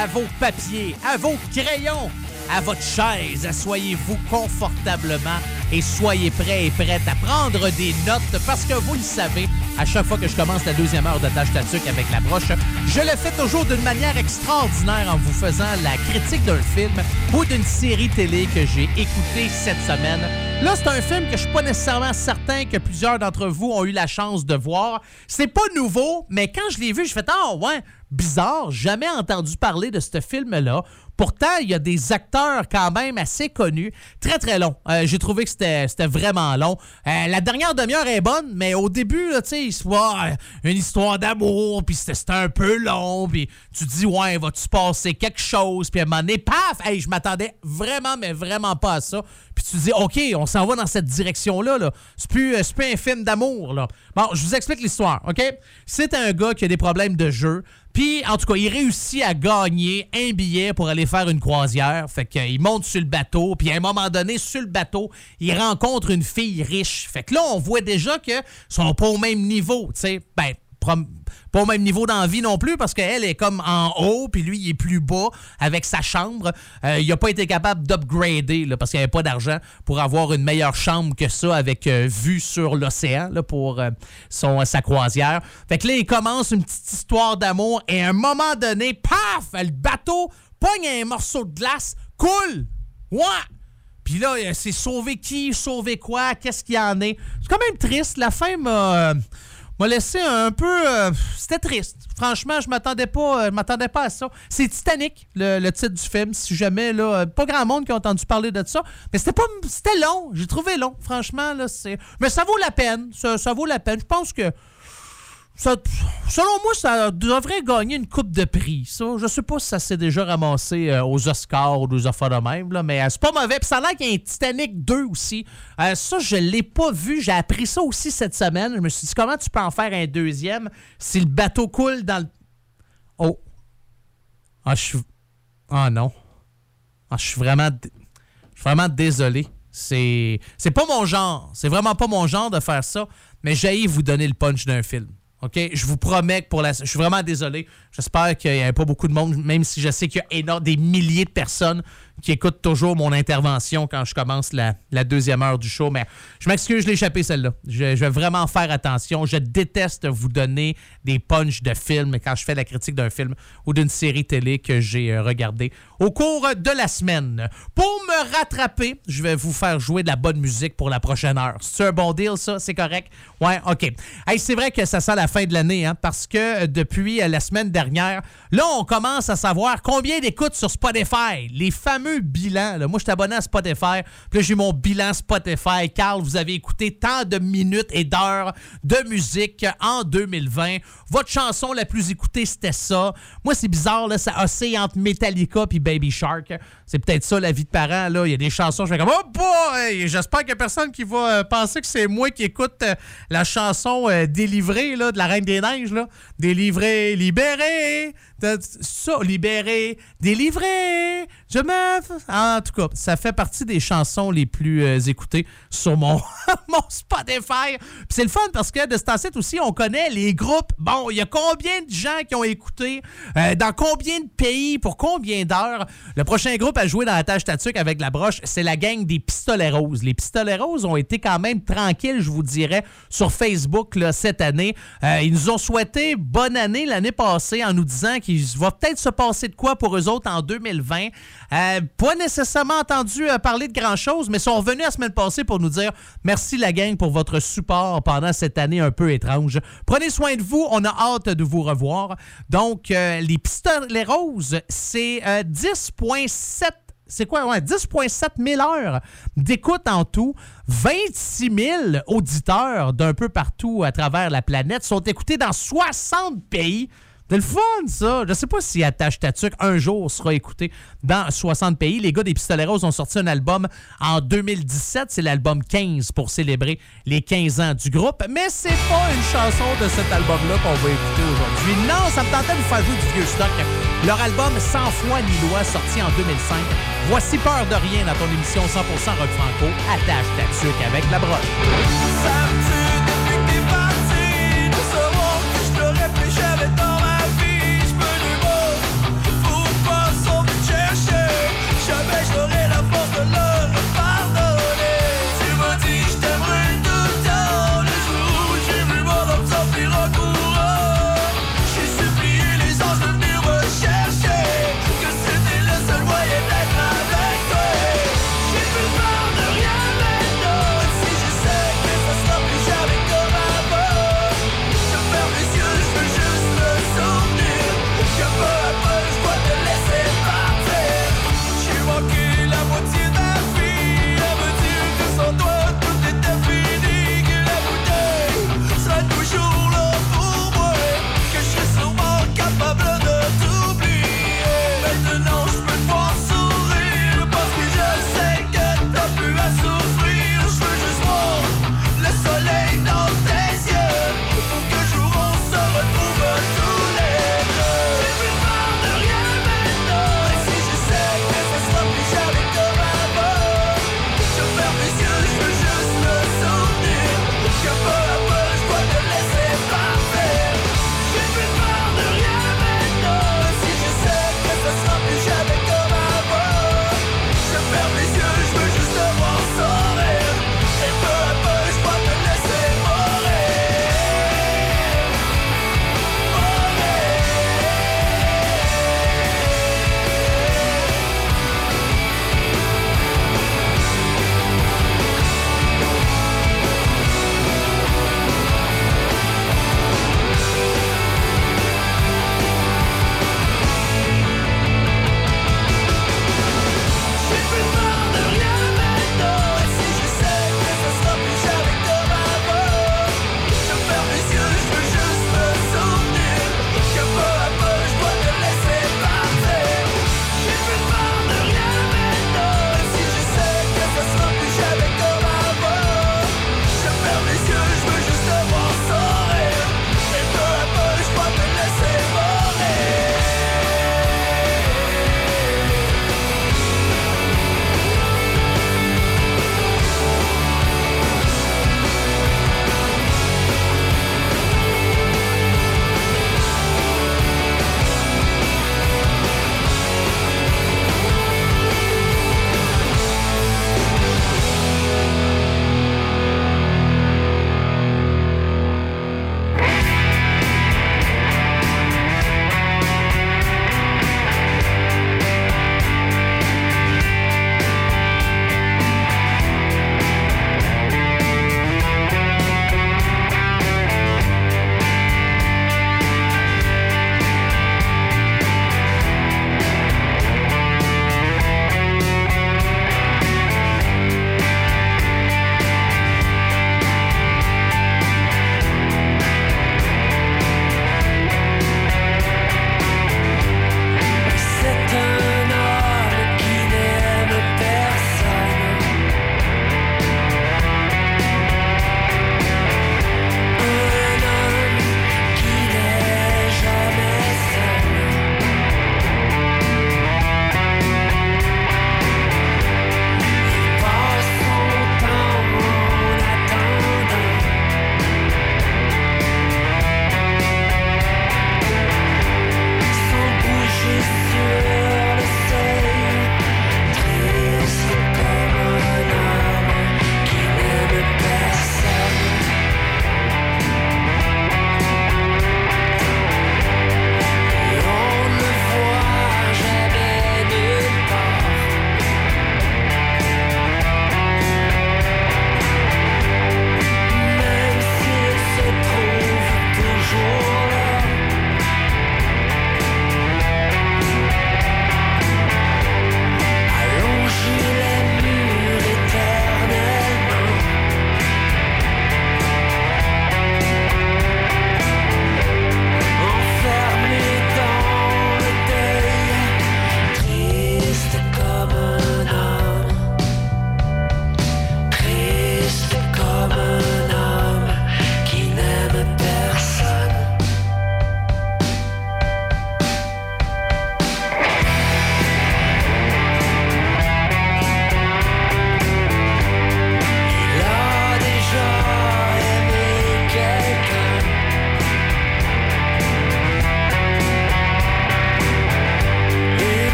À vos papiers, à vos crayons, à votre chaise. Asseyez-vous confortablement et soyez prêts et prêtes à prendre des notes parce que vous le savez, à chaque fois que je commence la deuxième heure de Tâche Tatuc avec la broche, je le fais toujours d'une manière extraordinaire en vous faisant la critique d'un film ou d'une série télé que j'ai écouté cette semaine. Là, c'est un film que je suis pas nécessairement certain que plusieurs d'entre vous ont eu la chance de voir. C'est pas nouveau, mais quand je l'ai vu, je fais ah ouais, bizarre, jamais entendu parler de ce film-là. Pourtant, il y a des acteurs quand même assez connus. Très, très long. Euh, J'ai trouvé que c'était vraiment long. Euh, la dernière demi-heure est bonne, mais au début, tu sais, voit euh, une histoire d'amour, puis c'était un peu long, puis tu te dis, ouais, va-tu passer quelque chose? Puis à un moment paf! Hey, je m'attendais vraiment, mais vraiment pas à ça. Puis tu te dis, OK, on s'en va dans cette direction-là. -là, c'est plus, c'est plus un film d'amour. là. Bon, je vous explique l'histoire, OK? C'est un gars qui a des problèmes de jeu. Puis, en tout cas, il réussit à gagner un billet pour aller faire une croisière. Fait qu'il monte sur le bateau. Puis, à un moment donné, sur le bateau, il rencontre une fille riche. Fait que là, on voit déjà qu'ils sont pas au même niveau. Tu sais, ben, pas au même niveau d'envie non plus parce qu'elle est comme en haut puis lui il est plus bas avec sa chambre. Euh, il a pas été capable d'upgrader parce qu'il avait pas d'argent pour avoir une meilleure chambre que ça avec euh, vue sur l'océan pour euh, son, sa croisière. Fait que là il commence une petite histoire d'amour et à un moment donné, paf, le bateau pogne un morceau de glace, coule. Ouais. Puis là, c'est sauver qui, sauver quoi, qu'est-ce qu'il y en est? C'est quand même triste. La fin m'a m'a laissé un peu. euh, C'était triste. Franchement, je m'attendais pas, euh, je m'attendais pas à ça. C'est Titanic, le, titre du film. Si jamais, là, euh, pas grand monde qui a entendu parler de ça. Mais c'était pas. C'était long. J'ai trouvé long. Franchement, là, c'est. Mais ça vaut la peine. Ça vaut la peine. Je pense que. Selon moi, ça devrait gagner une coupe de prix. Ça, je sais pas si ça s'est déjà ramassé euh, aux Oscars ou aux affaires de même, là, mais euh, c'est pas mauvais. Puis ça a l'air qu'il y a un Titanic 2 aussi. Euh, ça, je l'ai pas vu. J'ai appris ça aussi cette semaine. Je me suis dit, comment tu peux en faire un deuxième si le bateau coule dans le. Oh. Ah, je suis. Ah non. Ah, je suis vraiment. Je suis vraiment désolé. C'est. C'est pas mon genre. C'est vraiment pas mon genre de faire ça. Mais j'ai vous donner le punch d'un film. OK? Je vous promets que pour la. Je suis vraiment désolé. J'espère qu'il n'y a pas beaucoup de monde, même si je sais qu'il y a des milliers de personnes qui écoutent toujours mon intervention quand je commence la, deuxième heure du show. Mais je m'excuse, je l'ai échappé celle-là. Je, vais vraiment faire attention. Je déteste vous donner des punchs de films quand je fais la critique d'un film ou d'une série télé que j'ai euh, regardé au cours de la semaine. Pour me rattraper, je vais vous faire jouer de la bonne musique pour la prochaine heure. C'est un bon deal, ça? C'est correct? Ouais, OK. Hey, c'est vrai que ça sent la fin de l'année, hein, parce que euh, depuis euh, la semaine dernière, là, on commence à savoir combien d'écoutes sur Spotify. Les fameux bilans. Moi, je suis abonné à Spotify. Puis là, j'ai mon bilan Spotify. Carl, vous avez écouté tant de minutes et d'heures de musique en 2020. Votre chanson la plus écoutée, c'était ça. Moi, c'est bizarre, là, ça oscille entre Metallica puis Baby Shark. C'est peut-être ça, la vie de parent. Là. Il y a des chansons, je fais comme « Oh boy! » J'espère qu'il n'y a personne qui va euh, penser que c'est moi qui écoute euh, la chanson euh, Délivrée de la Reine des Neiges. Là. Délivré, libéré. Ça, libéré, délivré. Je me... En tout cas, ça fait partie des chansons les plus euh, écoutées sur mon, *laughs* mon Spotify. Puis c'est le fun parce que de ce temps-ci aussi, on connaît les groupes. Bon, il y a combien de gens qui ont écouté, euh, dans combien de pays, pour combien d'heures? Le prochain groupe à jouer dans la tâche tatuc avec la broche, c'est la gang des Pistolets Roses. Les Pistolets Roses ont été quand même tranquilles, je vous dirais, sur Facebook cette année. Euh, ils nous ont souhaité bonne année l'année passée en nous disant qu'il va peut-être se passer de quoi pour eux autres en 2020. Euh, pas nécessairement entendu euh, parler de grand-chose, mais sont revenus la semaine passée pour nous dire merci la gang pour votre support pendant cette année un peu étrange. Prenez soin de vous, on a hâte de vous revoir. Donc, euh, les Roses, c'est euh, 10,7 c'est quoi? Ouais, 10,7 000 heures d'écoute en tout. 26 000 auditeurs d'un peu partout à travers la planète sont écoutés dans 60 pays. C'est le fun, ça. Je sais pas si Attache Tatuc un jour sera écouté dans 60 pays. Les gars des Pistolets Roses ont sorti un album en 2017. C'est l'album 15 pour célébrer les 15 ans du groupe. Mais c'est pas une chanson de cet album-là qu'on va écouter aujourd'hui. Non, ça me tentait de vous faire jouer du vieux stock. Leur album Sans foi ni loi, sorti en 2005. Voici Peur de rien dans ton émission 100% rock franco. Attache Tatuc avec la broche.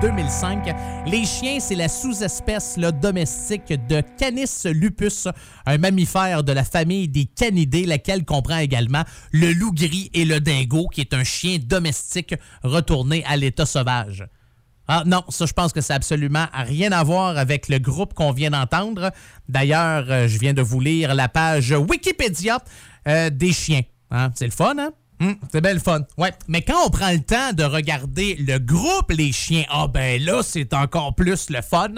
2005. Les chiens, c'est la sous-espèce domestique de Canis lupus, un mammifère de la famille des canidés, laquelle comprend également le loup gris et le dingo, qui est un chien domestique retourné à l'état sauvage. Ah non, ça je pense que ça n'a absolument rien à voir avec le groupe qu'on vient d'entendre. D'ailleurs, euh, je viens de vous lire la page Wikipédia euh, des chiens. Hein? C'est le fun, hein? Hum, c'est bien le fun. Ouais. Mais quand on prend le temps de regarder le groupe Les Chiens, ah ben là, c'est encore plus le fun.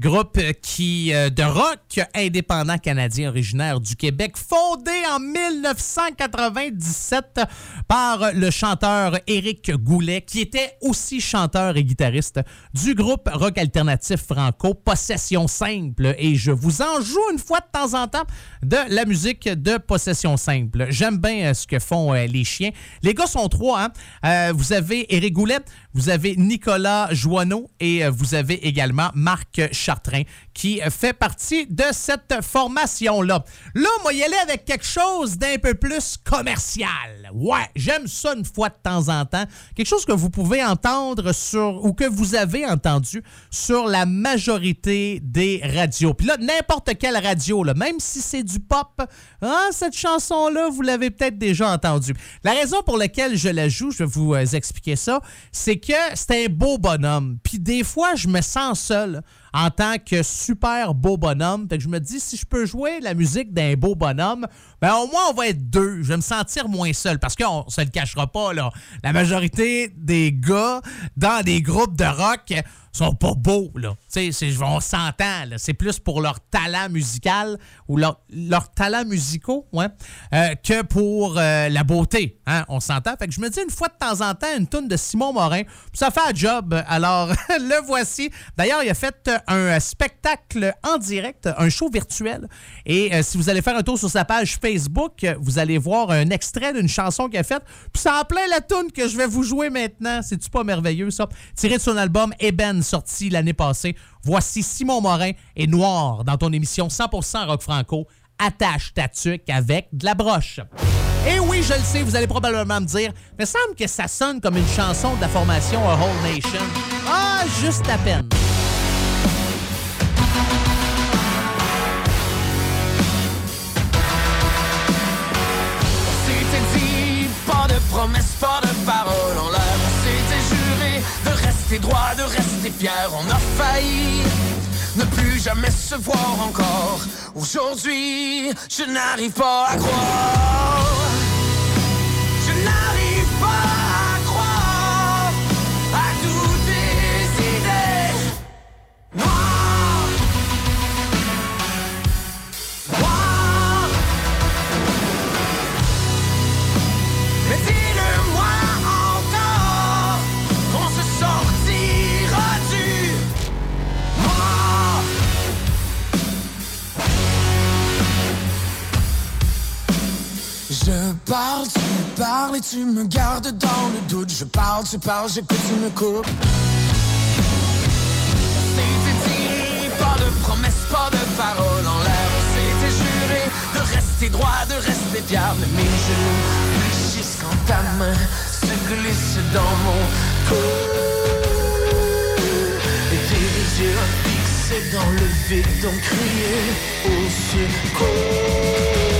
Groupe qui euh, de rock indépendant canadien originaire du Québec, fondé en 1997 par le chanteur Éric Goulet, qui était aussi chanteur et guitariste du groupe rock alternatif franco Possession Simple. Et je vous en joue une fois de temps en temps de la musique de Possession Simple. J'aime bien euh, ce que font euh, les chiens. Les gars sont trois. Hein? Euh, vous avez Éric Goulet, vous avez Nicolas Joanneau et euh, vous avez également Marc Chartrain qui fait partie de cette formation-là. Là, va y aller avec quelque chose d'un peu plus commercial. Ouais, j'aime ça une fois de temps en temps. Quelque chose que vous pouvez entendre sur, ou que vous avez entendu sur la majorité des radios. Puis là, n'importe quelle radio, même si c'est du pop, hein, cette chanson-là, vous l'avez peut-être déjà entendue. La raison pour laquelle je la joue, je vais vous euh, expliquer ça, c'est que c'est un beau bonhomme. Puis des fois, je me sens seul en tant que super beau bonhomme. Fait que je me dis, si je peux jouer la musique d'un beau bonhomme, ben au moins on va être deux. Je vais me sentir moins seul parce qu'on se le cachera pas, là. La majorité des gars dans des groupes de rock sont pas beaux, là. Tu sais, on s'entend, là. C'est plus pour leur talent musical ou leur, talent musicaux, ouais, euh, que pour euh, la beauté, hein. On s'entend. Fait que je me dis une fois de temps en temps une toune de Simon Morin, ça fait un job. Alors, *laughs* le voici. D'ailleurs, il a fait un spectacle en direct, un show virtuel. Et euh, si vous allez faire un tour sur sa page Facebook, euh, vous allez voir un extrait d'une chanson qu'il a faite. Puis ça en plein la toune que je vais vous jouer maintenant. C'est-tu pas merveilleux, ça? Tiré de son album Eben, sorti l'année passée. Voici Simon Morin et Noir dans ton émission 100% rock franco. Attache ta tuque avec de la broche. Et oui, je le sais, vous allez probablement me dire, mais semble que ça sonne comme une chanson de la formation A Whole Nation. Ah, juste à peine. Pas de promesses, pas de paroles rester droit, de rester fier. On a failli ne plus jamais se voir encore. Aujourd'hui, je n'arrive pas à croire. Je n'arrive pas à croire Je parle, tu parles et tu me gardes dans le doute. Je parle, tu parles, j'écoute, tu me coupes. C'était dit, pas de promesses, pas de paroles en l'air. On s'était juré de rester droit, de rester fier. Mais mes genoux fléchissent quand ta main se glisse dans mon cou. Et tes yeux fixés dans le vide ont crié au secours.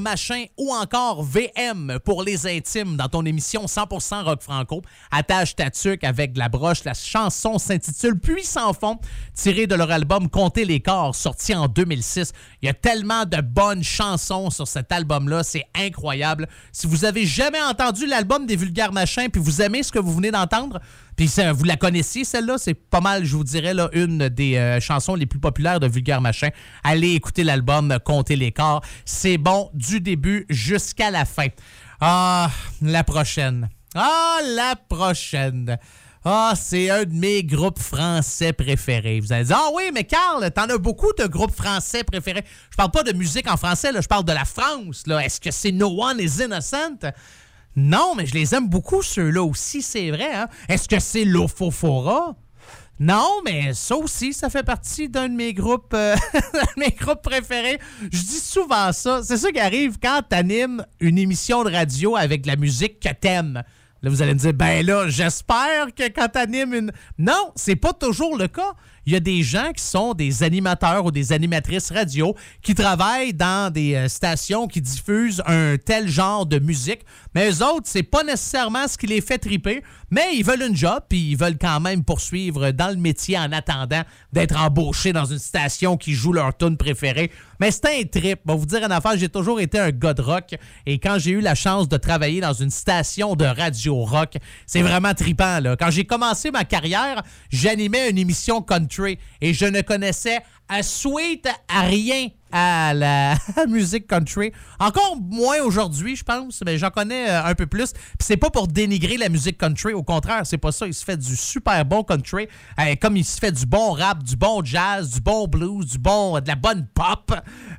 Machins ou encore VM pour les intimes dans ton émission 100% rock franco. Attache ta tuque avec de la broche. La chanson s'intitule Puis sans fond, tirée de leur album Compter les corps, sorti en 2006. Il y a tellement de bonnes chansons sur cet album-là, c'est incroyable. Si vous avez jamais entendu l'album des vulgaires machins puis vous aimez ce que vous venez d'entendre, vous la connaissiez, celle-là, c'est pas mal, je vous dirais, là, une des euh, chansons les plus populaires de Vulgaire Machin. Allez écouter l'album Compter les corps. C'est bon du début jusqu'à la fin. Ah, la prochaine. Ah, la prochaine. Ah, c'est un de mes groupes français préférés. Vous allez dire, ah oui, mais Carl, t'en as beaucoup de groupes français préférés. Je parle pas de musique en français, là, je parle de la France. Là. Est-ce que c'est No One is Innocent? Non, mais je les aime beaucoup, ceux-là aussi, c'est vrai. Hein? Est-ce que c'est l'Ofofora? Non, mais ça aussi, ça fait partie d'un de mes groupes, euh, *laughs* mes groupes préférés. Je dis souvent ça. C'est ça qui arrive quand t'animes une émission de radio avec la musique que t'aimes. Là, vous allez me dire, ben là, j'espère que quand t'animes une... Non, c'est pas toujours le cas. Il y a des gens qui sont des animateurs ou des animatrices radio qui travaillent dans des euh, stations qui diffusent un tel genre de musique. Mais eux autres, c'est pas nécessairement ce qui les fait triper, mais ils veulent une job puis ils veulent quand même poursuivre dans le métier en attendant d'être embauchés dans une station qui joue leur tune préférée. Mais c'est un trip. Bon, vous dire une affaire, j'ai toujours été un gars de rock et quand j'ai eu la chance de travailler dans une station de radio rock, c'est vraiment trippant. Là. Quand j'ai commencé ma carrière, j'animais une émission country et je ne connaissais à suite à rien à la *laughs* musique country. Encore moins aujourd'hui, je pense, mais j'en connais euh, un peu plus. Puis c'est pas pour dénigrer la musique country, au contraire, c'est pas ça. Il se fait du super bon country, euh, comme il se fait du bon rap, du bon jazz, du bon blues, du bon, de la bonne pop.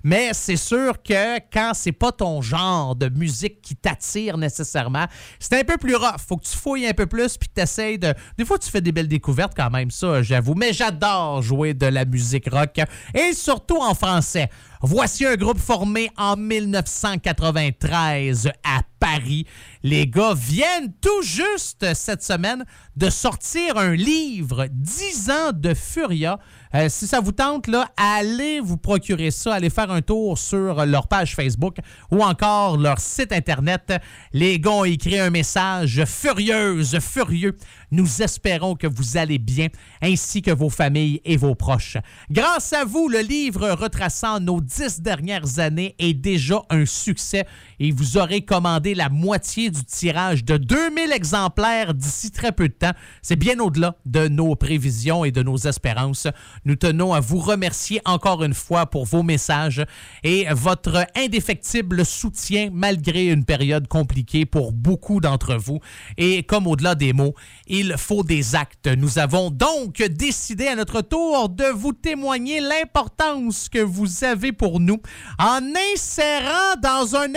Mais c'est sûr que quand c'est pas ton genre de musique qui t'attire nécessairement, c'est un peu plus rough. Faut que tu fouilles un peu plus puis que tu essaies de. Des fois, tu fais des belles découvertes quand même, ça, j'avoue. Mais j'adore jouer de la musique rock et surtout en français. Voici un groupe formé en 1993 à Paris. Les gars viennent tout juste cette semaine de sortir un livre 10 ans de Furia. Euh, si ça vous tente, allez vous procurer ça, allez faire un tour sur leur page Facebook ou encore leur site Internet. Les gars ont écrit un message furieuse, furieux. Nous espérons que vous allez bien, ainsi que vos familles et vos proches. Grâce à vous, le livre retraçant nos dix dernières années est déjà un succès et vous aurez commandé la moitié du tirage de 2000 exemplaires d'ici très peu de temps. C'est bien au-delà de nos prévisions et de nos espérances. Nous tenons à vous remercier encore une fois pour vos messages et votre indéfectible soutien malgré une période compliquée pour beaucoup d'entre vous. Et comme au-delà des mots, il faut des actes. Nous avons donc décidé à notre tour de vous témoigner l'importance que vous avez pour nous en insérant dans un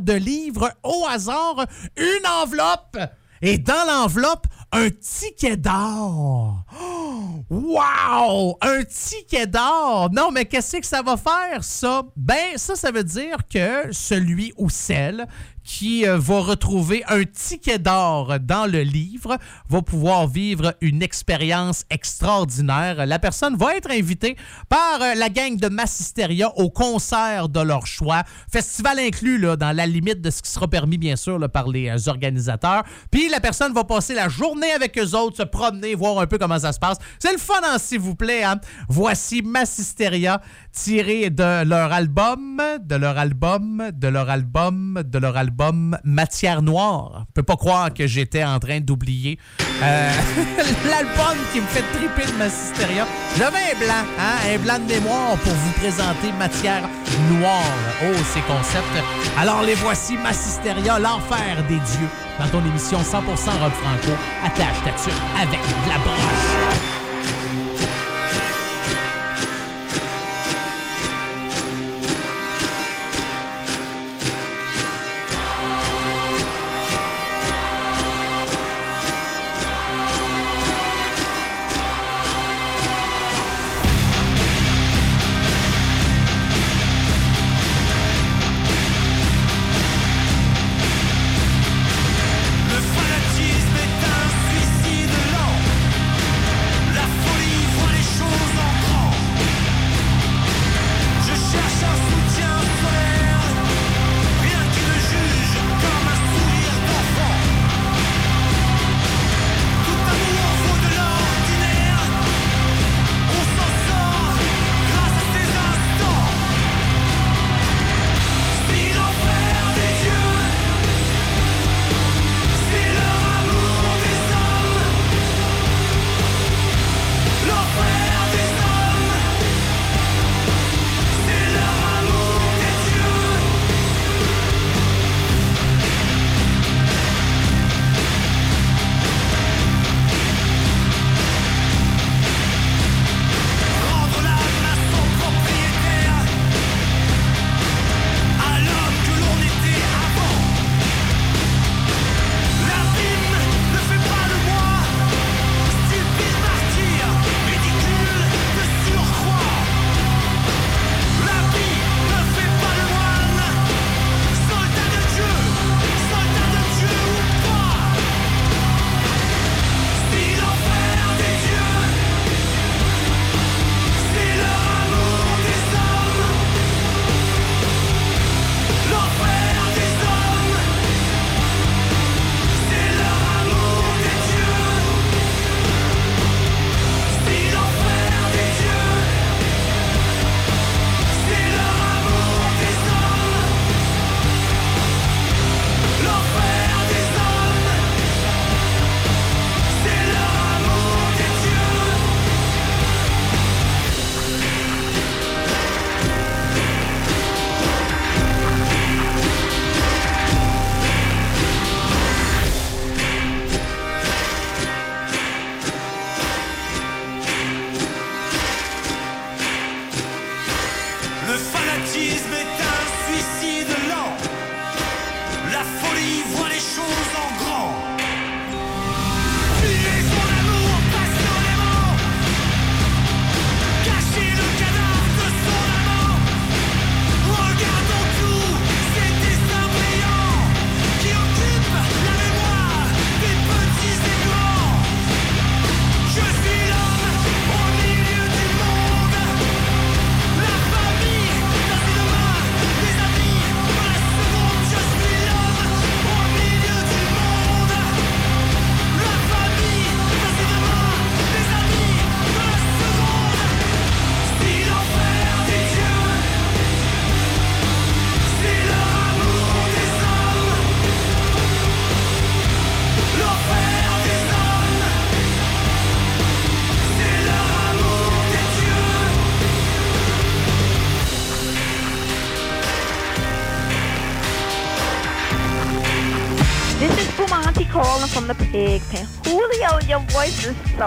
de livre au hasard une enveloppe. Et dans l'enveloppe, un ticket d'or. Wow! Un ticket d'or! Non, mais qu'est-ce que ça va faire, ça? Ben, ça, ça veut dire que celui ou celle qui euh, va retrouver un ticket d'or dans le livre, va pouvoir vivre une expérience extraordinaire. La personne va être invitée par euh, la gang de Massisteria au concert de leur choix. Festival inclus, là, dans la limite de ce qui sera permis, bien sûr, là, par les euh, organisateurs. Puis la personne va passer la journée avec eux autres, se promener, voir un peu comment ça se passe. C'est le fun, hein, s'il vous plaît. Hein? Voici Massisteria tiré de leur album, de leur album, de leur album, de leur album Matière Noire. Je peux pas croire que j'étais en train d'oublier euh, *laughs* l'album qui me fait triper de Massisteria. J'avais un blanc, hein, un blanc de mémoire pour vous présenter Matière Noire. Oh, ces concepts. Alors les voici, Massisteria, l'enfer des dieux. Dans ton émission 100% rock franco, attache ta avec la broche.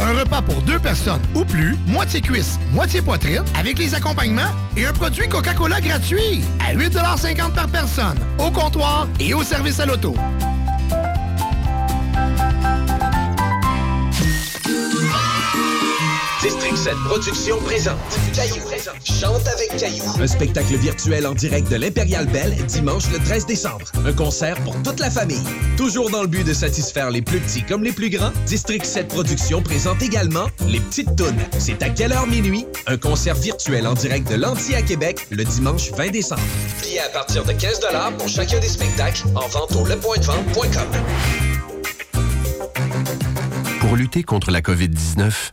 Un repas pour deux personnes ou plus, moitié cuisse, moitié poitrine, avec les accompagnements et un produit Coca-Cola gratuit à 8,50 par personne, au comptoir et au service à l'auto. District 7 Productions présente Caillou. Chante avec Caillou. Un spectacle virtuel en direct de l'Impérial Belle dimanche le 13 décembre. Un concert pour toute la famille. Toujours dans le but de satisfaire les plus petits comme les plus grands, District 7 Productions présente également Les Petites Tounes. C'est à quelle heure minuit? Un concert virtuel en direct de l'Anti à Québec le dimanche 20 décembre. Billets à partir de 15 pour chacun des spectacles en vente au lepointdevente.com. Pour lutter contre la COVID-19,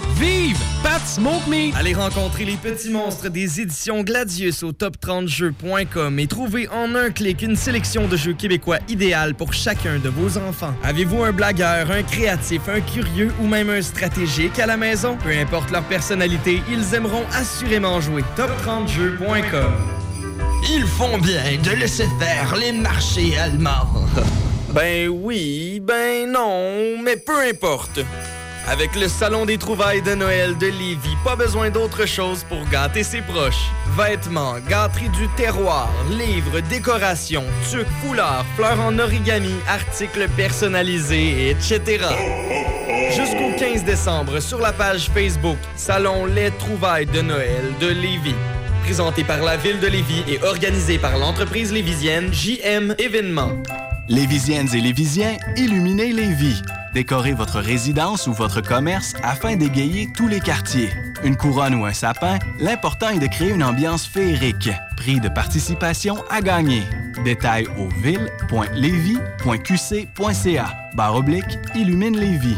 Vive Pat Smoke Meat! Allez rencontrer les petits monstres des éditions Gladius au top30jeux.com et trouvez en un clic une sélection de jeux québécois idéal pour chacun de vos enfants. Avez-vous un blagueur, un créatif, un curieux ou même un stratégique à la maison? Peu importe leur personnalité, ils aimeront assurément jouer. top30jeux.com Ils font bien de laisser faire les marchés allemands. Ben oui, ben non, mais peu importe. Avec le Salon des trouvailles de Noël de Lévis, pas besoin d'autre chose pour gâter ses proches. Vêtements, gâteries du terroir, livres, décorations, tucs, foulards, fleurs en origami, articles personnalisés, etc. Jusqu'au 15 décembre, sur la page Facebook Salon Les trouvailles de Noël de Lévis. Présenté par la Ville de Lévis et organisé par l'entreprise lévisienne JM Événements. Lévisiennes et Lévisiens, illuminez Lévis. Décorez votre résidence ou votre commerce afin d'égayer tous les quartiers. Une couronne ou un sapin, l'important est de créer une ambiance féerique. Prix de participation à gagner. Détails au ville.levy.qc.ca. Barre oblique, illumine Lévis.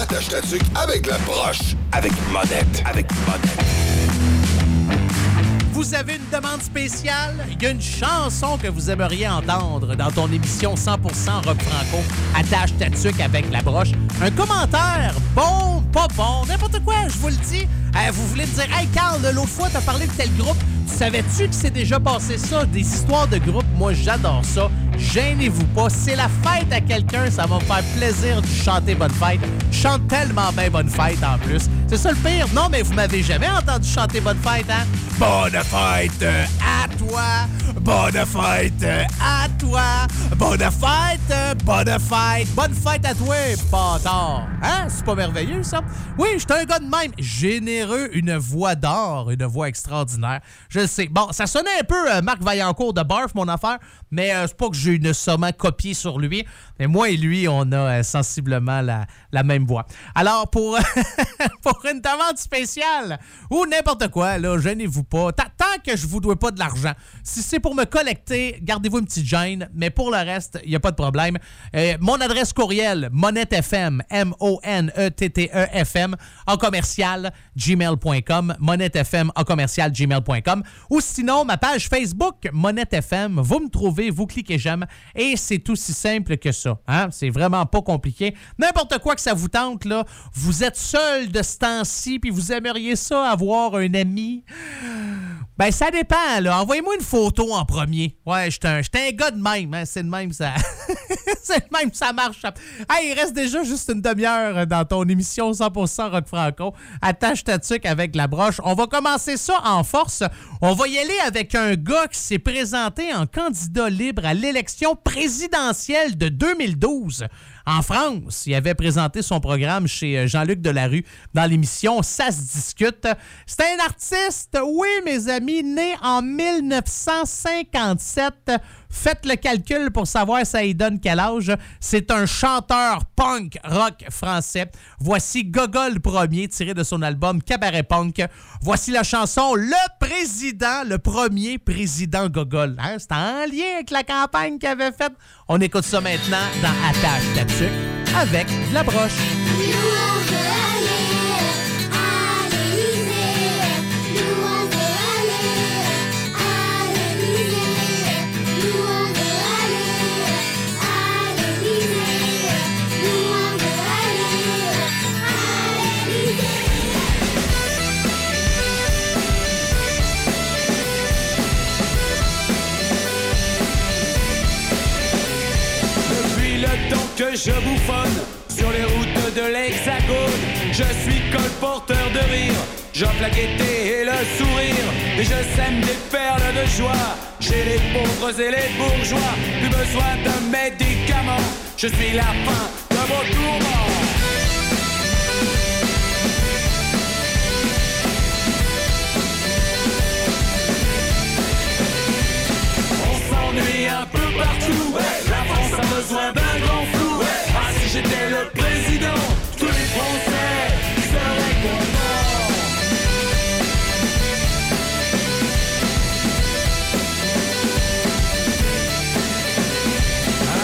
Attache ta tuque avec la broche. Avec monette. Avec monette. Vous avez une demande spéciale? Il y a une chanson que vous aimeriez entendre dans ton émission 100% Rock Franco. Attache ta tuque avec la broche. Un commentaire, bon, pas bon, n'importe quoi, je vous le dis. Euh, vous voulez me dire, hey Carl, l'autre fois, t'as parlé de tel groupe. Tu savais-tu que c'est déjà passé ça? Des histoires de groupe, moi j'adore ça. Gênez-vous pas. C'est la fête à quelqu'un, ça va me faire plaisir de chanter Bonne Fête. Je chante tellement bien Bonne Fête en plus. C'est ça le pire. Non, mais vous m'avez jamais entendu chanter Bonne Fête, hein? Bonne Fête euh, à toi! Bonne Fête euh, à toi! Bonne Fête! euh, Bonne Fête! Bonne Fête à toi, bâtard! Hein? C'est pas merveilleux, ça? Oui, je suis un gars de même. Généreux, une voix d'or, une voix extraordinaire. Je sais. Bon, ça sonnait un peu Marc Vaillancourt de Barf, mon affaire, mais c'est pas que j'ai nécessairement copié sur lui. Mais moi et lui, on a euh, sensiblement la, même voix. Alors, pour, *laughs* pour une demande spéciale ou n'importe quoi, là, gênez-vous pas. Ta- Tant que je vous dois pas de l'argent, si c'est pour me collecter, gardez-vous une petite gêne, mais pour le reste, il n'y a pas de problème. Euh, mon adresse courriel, monettefm, M-O-N-E-T-T-E-F-M, en commercial, gmail.com, monettefm, en commercial, gmail.com, ou sinon, ma page Facebook, monettefm, vous me trouvez, vous cliquez j'aime, et c'est aussi simple que ça. Hein? C'est vraiment pas compliqué. N'importe quoi que ça vous tente, là, vous êtes seul de ce temps-ci, puis vous aimeriez ça, avoir un ami? Ben, ça dépend, là. Envoyez-moi une photo en premier. Ouais, j'étais un, un gars de même, hein. C'est de même, ça. *laughs* c'est de même, ça marche. Hey, il reste déjà juste une demi-heure dans ton émission 100% Rock Franco. Attache ta tuque avec la broche. On va commencer ça en force. On va y aller avec un gars qui s'est présenté en candidat libre à l'élection présidentielle de 2012. En France, il avait présenté son programme chez euh, Jean-Luc Delarue dans l'émission Ça se discute. C'est un artiste, oui, mes amis, né en 1957. Faites le calcul pour savoir ça y donne quel âge. C'est un chanteur punk rock français. Voici Gogol premier tiré de son album Cabaret Punk. Voici la chanson Le Président, le premier président Gogol. Hein, C'est en lien avec la campagne qu'il avait faite. On écoute ça maintenant dans Attache ta tuque avec la broche. Que je bouffonne sur les routes de l'Hexagone, je suis colporteur de rire. J'offre la gaieté et le sourire, et je sème des perles de joie. Chez les pauvres et les bourgeois, plus besoin de médicaments. Je suis la fin de vos tourments. On s'ennuie un peu partout. La France a besoin d'un grand flou. J'étais le président, tous les Français seraient contents.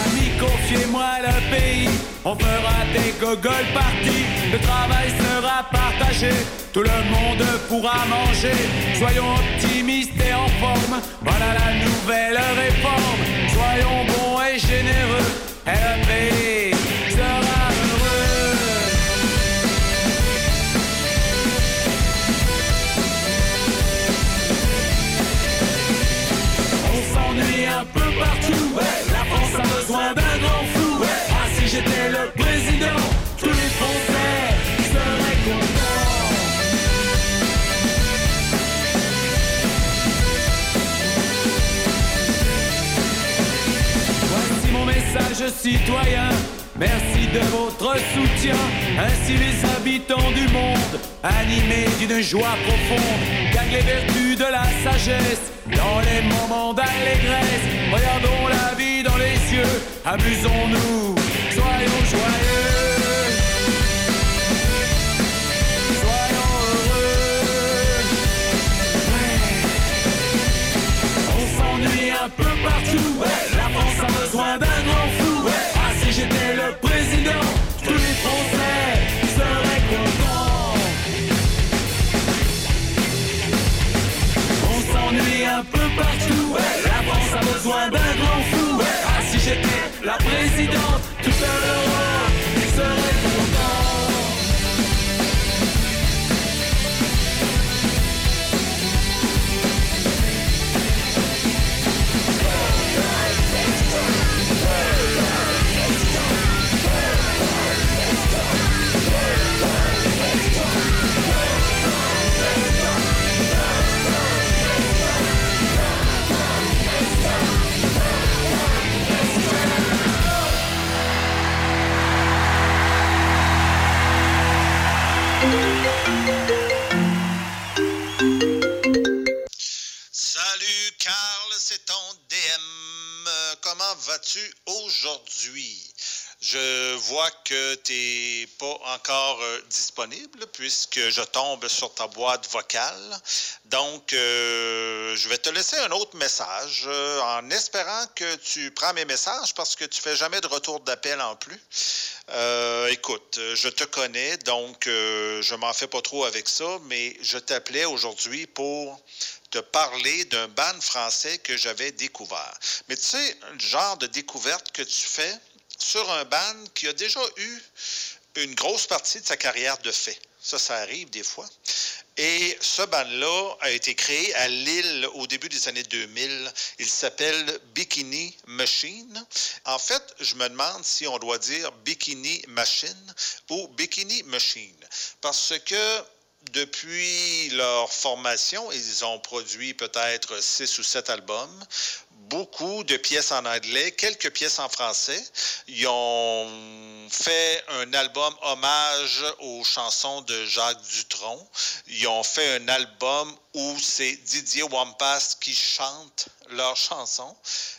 Amis, confiez-moi le pays. On fera des gogoles parties. Le travail sera partagé. Tout le monde pourra manger. Soyons optimistes et en forme. Voilà la nouvelle réforme. Soyons bons et généreux. Et le citoyens. Merci de votre soutien, ainsi les habitants du monde, animés d'une joie profonde, gagnent les vertus de la sagesse. Dans les moments d'allégresse, regardons la vie dans les yeux, amusons-nous, soyons joyeux. Disponible puisque je tombe sur ta boîte vocale. Donc, euh, je vais te laisser un autre message euh, en espérant que tu prends mes messages parce que tu fais jamais de retour d'appel en plus. Euh, écoute, je te connais, donc je m'en fais pas trop avec ça, mais je t'appelais aujourd'hui pour te parler d'un band français que j'avais découvert. Mais tu sais, le genre de découverte que tu fais sur un band qui a déjà eu une grosse partie de sa carrière de fait. Ça, ça arrive des fois. Et ce band-là a été créé à Lille au début des années 2000. Il s'appelle Bikini Machine. En fait, je me demande si on doit dire Bikini Machine ou Bikini Machine. Parce que depuis leur formation, ils ont produit peut-être six ou sept albums, beaucoup de pièces en anglais, quelques pièces en français. Ils ont fait un album hommage aux chansons de Jacques Dutronc. Ils ont fait un album où c'est Didier Wampas qui chante leurs chansons.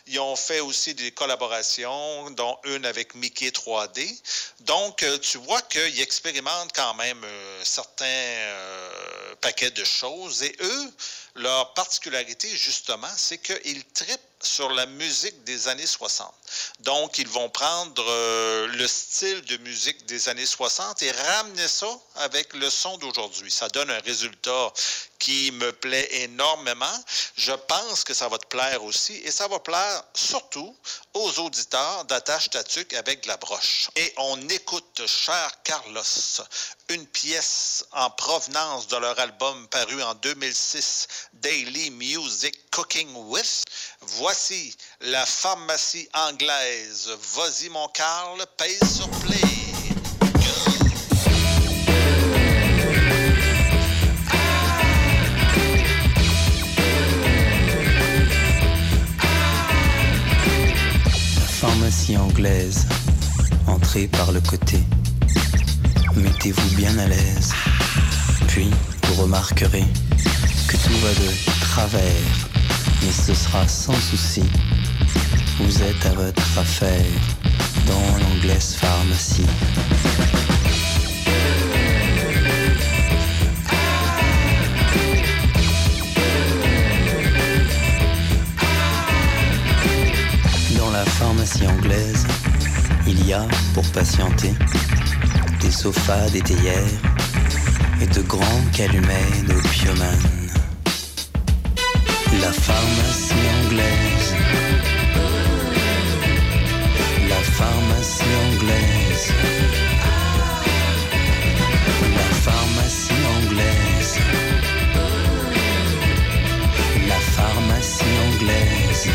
Ils ont fait aussi des collaborations, dont une avec Mickey 3D. Donc, euh, tu vois qu'ils expérimentent quand même un certain euh, paquet de choses. Et eux, leur particularité, justement, c'est qu'ils trippent sur la musique des années 60. Donc, ils vont prendre euh, le style de musique des années 60 et ramener ça avec le son d'aujourd'hui. Ça donne un résultat qui me plaît énormément. Je pense que ça va te plaire aussi et ça va plaire surtout aux auditeurs d'Attache Tatuc avec de la broche. Et on écoute, cher Carlos, une pièce en provenance de leur album paru en 2006, Daily Music Cooking With. Voici la pharmacie anglaise. Vas-y, mon Carl, pèse sur play. La pharmacie anglaise, entrez par le côté. Mettez-vous bien à l'aise. Puis, vous remarquerez que tout va de travers, mais ce sera sans souci. Vous êtes à votre affaire dans l'anglaise pharmacie. Dans la pharmacie anglaise, il y a, pour patienter, des sofas, des théières et de grands calumets d'opiomanes. La pharmacie anglaise. La pharmacie anglaise. La pharmacie anglaise. La pharmacie anglaise.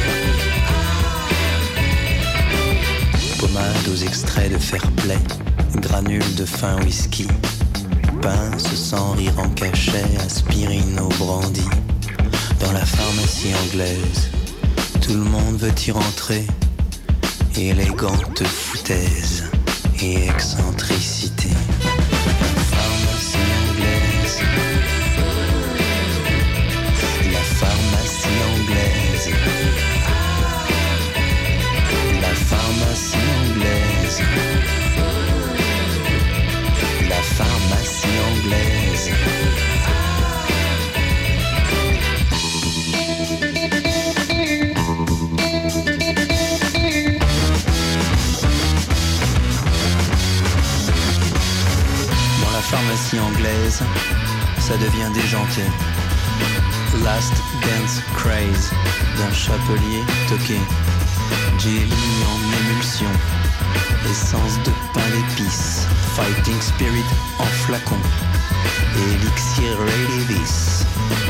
Pommade aux extraits de fair play, granules de fin whisky, pince sans rire en cachet, aspirine au brandy. Dans la pharmacie anglaise, tout le monde veut y rentrer. élégante foutaise et excentricité. Pharmacie anglaise, ça devient déjanté. Last Dance Craze d'un chapelier toqué. Jelly en émulsion. Essence de pain d'épices. Fighting Spirit en flacon. Elixir Davis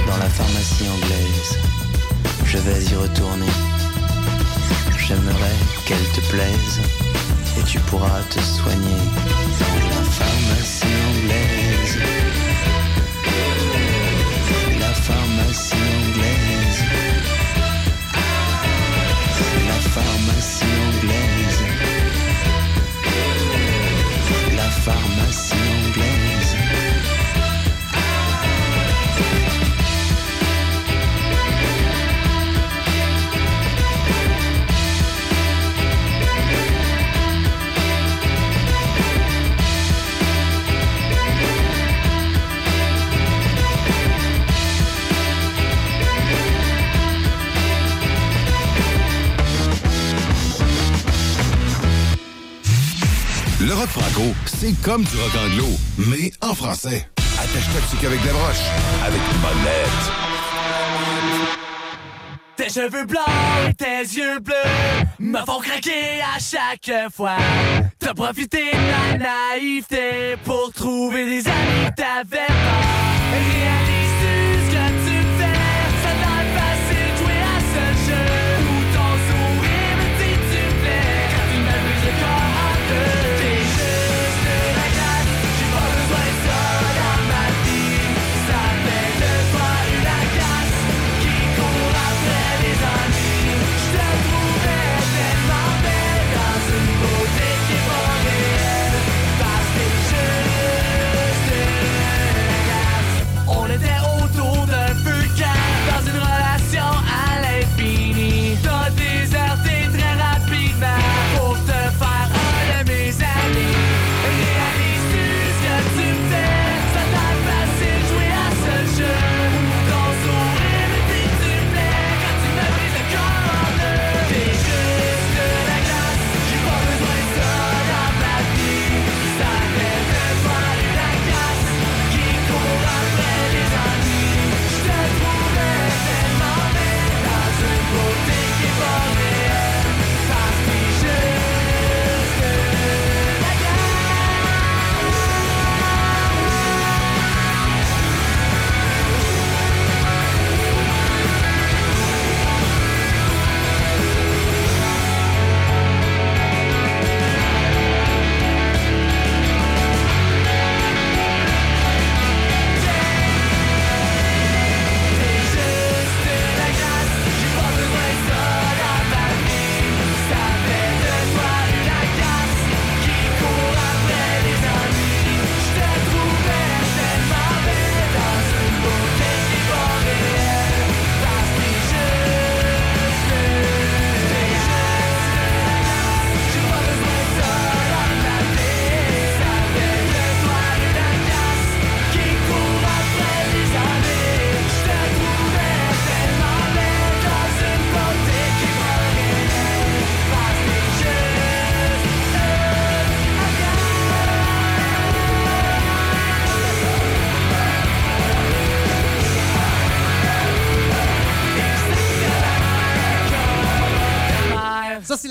dans la pharmacie anglaise. Je vais y retourner. J'aimerais qu'elle te plaise et tu pourras te soigner dans la pharmacie rock franco, c'est comme du rock anglo, mais en français. Attache-toi avec des broches, avec une bonne. Tes cheveux blancs tes yeux bleus me font craquer à chaque fois. T'as profité de ma naïveté pour trouver des amis t'avais pas. Réalises-tu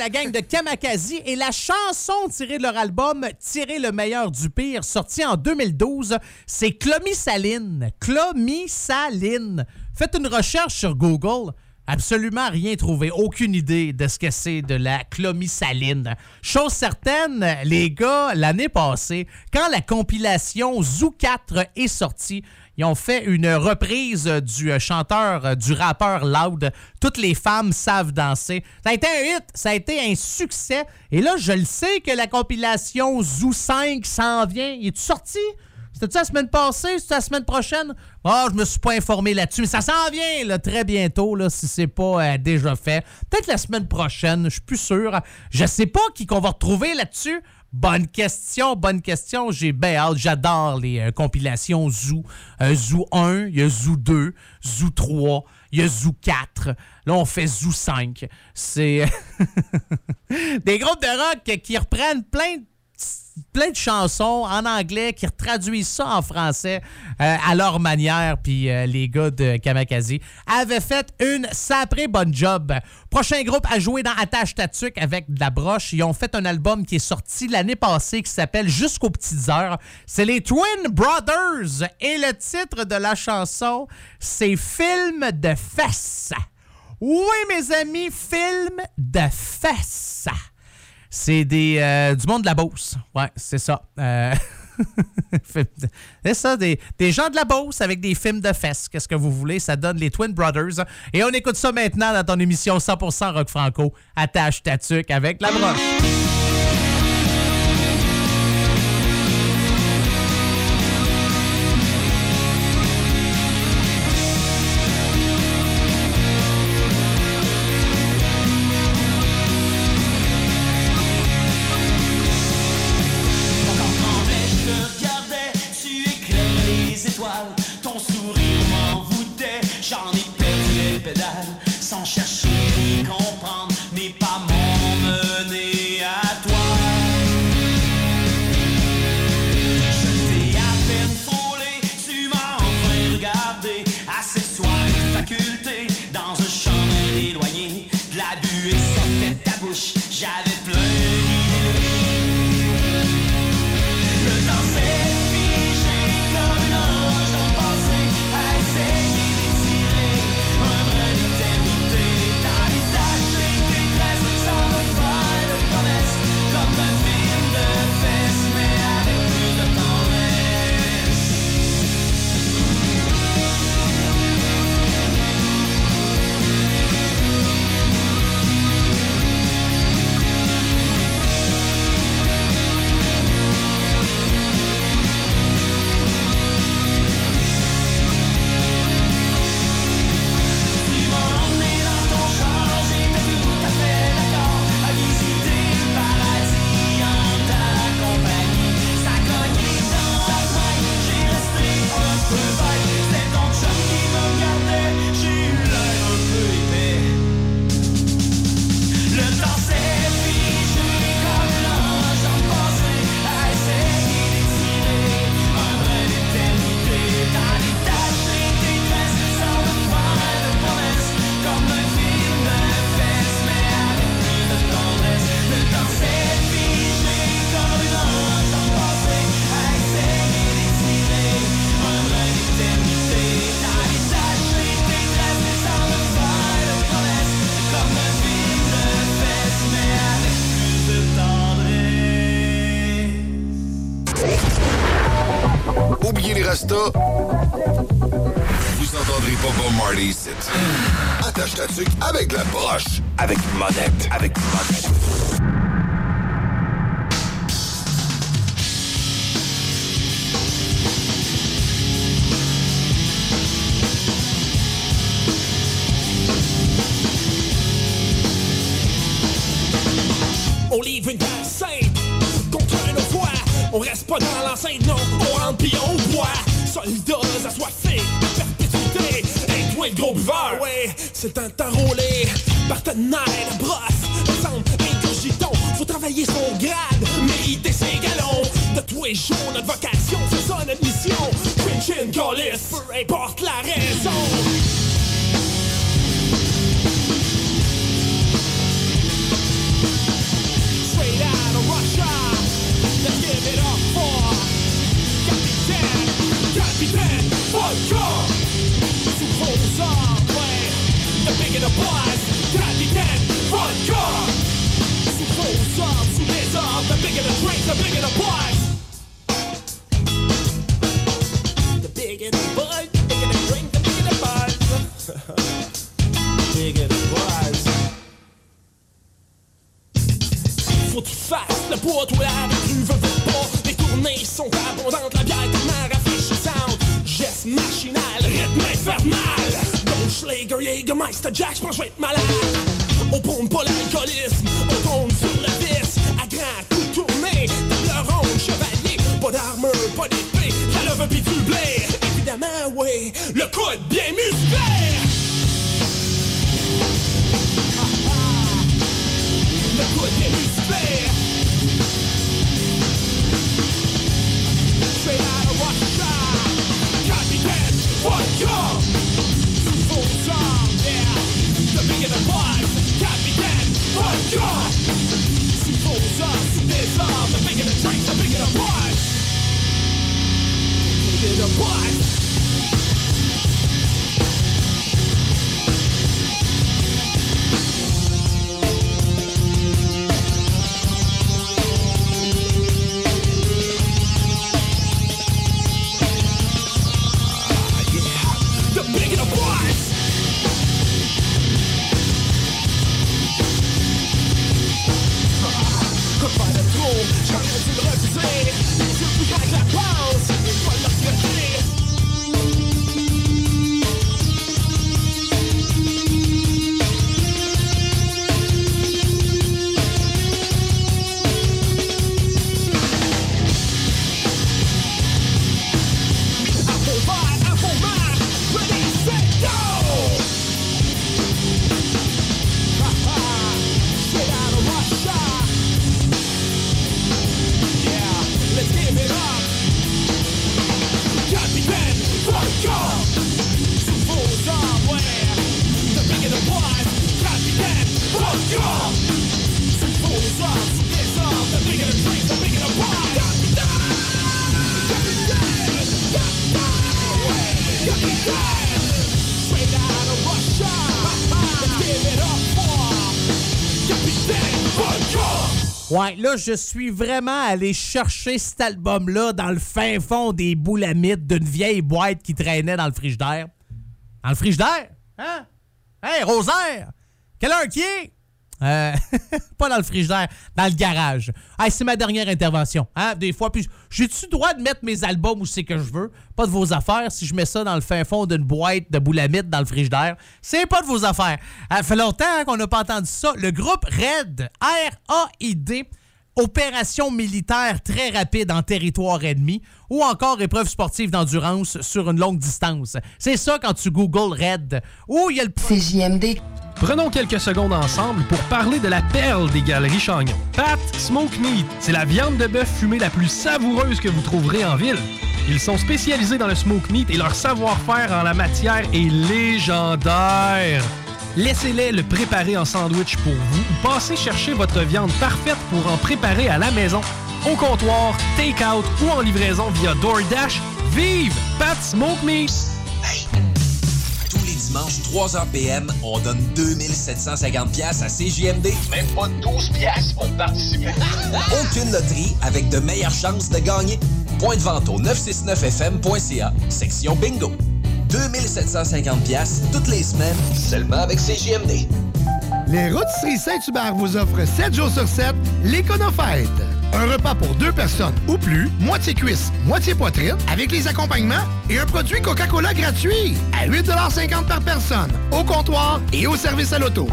gang de Kamakazi et la chanson tirée de leur album Tirer le meilleur du pire, sorti en 2012, c'est Clomisaline. Clomisaline. Faites une recherche sur Google. Absolument rien trouvé, aucune idée de ce que c'est de la clomisaline. Chose certaine, les gars, l'année passée, quand la compilation Zoo 4 est sortie, Ils ont fait une reprise du euh, chanteur, euh, du rappeur Loud. Toutes les femmes savent danser. Ça a été un hit, ça a été un succès. Et là, je le sais que la compilation Zoo 5 s'en vient. Il est sorti? C'était-tu la semaine passée? C'était la semaine prochaine? Ah, je me suis pas informé là-dessus, mais ça s'en vient très bientôt, là, si c'est pas euh, déjà fait. Peut-être la semaine prochaine, je suis plus sûr. Je sais pas qui qu'on va retrouver là-dessus. Bonne question, bonne question. J'ai. J'adore les euh, compilations Zoo. Euh, Zoo 1, il y a Zoo 2, Zoo 3, il y a Zoo 4. Là, on fait Zoo 5. C'est *laughs* des groupes de rock qui reprennent plein de plein de chansons en anglais qui traduisent ça en français euh, à leur manière. Puis euh, les gars de Kamakazi avaient fait une saprée bonne job. Prochain groupe à jouer dans Attache Tatuc avec de la broche. Ils ont fait un album qui est sorti l'année passée qui s'appelle Jusqu'aux petites heures. C'est les Twin Brothers. Et le titre de la chanson, c'est Film de fesses. Oui, mes amis, film de fesses. C'est des euh, du monde de la Beauce. Ouais, c'est ça. Euh, *laughs* c'est ça, des, des, gens de la Beauce avec des films de fesses. Qu'est-ce que vous voulez? Ça donne les Twin Brothers. Et on écoute ça maintenant dans ton émission 100% Rock Franco. Attache ta tuque avec la broche. Je suis vraiment allé chercher cet album-là dans le fin fond des boulamites d'une vieille boîte qui traînait dans le frigidaire. Dans le frigidaire? Hein? Hey, Rosaire! Quelle heure qui est? Euh, *laughs* pas dans le frigidaire, dans le garage. C'est ma dernière intervention. Hein? Des fois, puis j'ai-tu droit de mettre mes albums où c'est que je veux? Pas de vos affaires. Si je mets ça dans le fin fond d'une boîte de boulamites dans le frigidaire, c'est pas de vos affaires. Ça fait longtemps hein, qu'on n'a pas entendu ça. Le groupe RAID, R-A-I-D, opération militaire très rapide en territoire ennemi ou encore épreuve sportive d'endurance sur une longue distance. C'est ça quand tu googles RAID. Ou il y a le... CJMD. Prenons quelques secondes ensemble pour parler de la perle des galeries Chagnon. Pat Smoke Meat, c'est la viande de bœuf fumée la plus savoureuse que vous trouverez en ville. Ils sont spécialisés dans le smoke meat et leur savoir-faire en la matière est légendaire. Laissez-les le préparer en sandwich pour vous ou passez chercher votre viande parfaite pour en préparer à la maison, au comptoir, take-out ou en livraison via DoorDash. Vive Pat Smoke Meat! Tous les dimanches, 3h PM, on donne 2750 pièces à CJMD. Même pas 12 pièces pour participer. *laughs* Aucune loterie avec de meilleures chances de gagner. Point de vente au 969fm.ca, section bingo. 2750 pièces toutes les semaines, seulement avec CJMD. Les Rôtisseries Saint-Hubert vous offrent 7 jours sur 7 l'Éconofête. Un repas pour deux personnes ou plus, moitié cuisse, moitié poitrine, avec les accompagnements et un produit Coca-Cola gratuit à 8,50 par personne, au comptoir et au service à l'auto.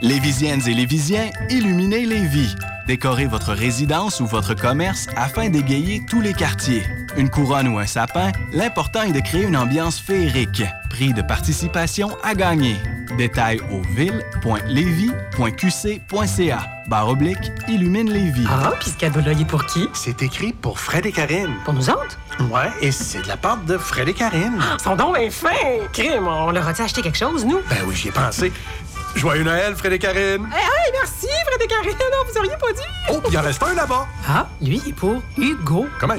Lévisiennes et Lévisiens, illuminez les vies. Décorez votre résidence ou votre commerce afin d'égayer tous les quartiers. Une couronne ou un sapin, l'important est de créer une ambiance féerique. Prix de participation à gagner. Détails au ville.levy.qc.ca. Barre oblique, illumine les vies. Ah, puis ce cadeau-là, il est pour qui? C'est écrit pour Fred et Karine. Pour nous autres? Ouais, et c'est de la part de Fred et Karine. Son don est fin! Crime, on leur a-tu acheté quelque chose, nous? Ben oui, j'y ai pensé. Joyeux Noël, Fred et Karine! Hey, hey, merci, Fred et Karine, non, vous auriez pas dit. Oh, il en reste un là-bas. Ah, lui, il est pour Hugo. Comment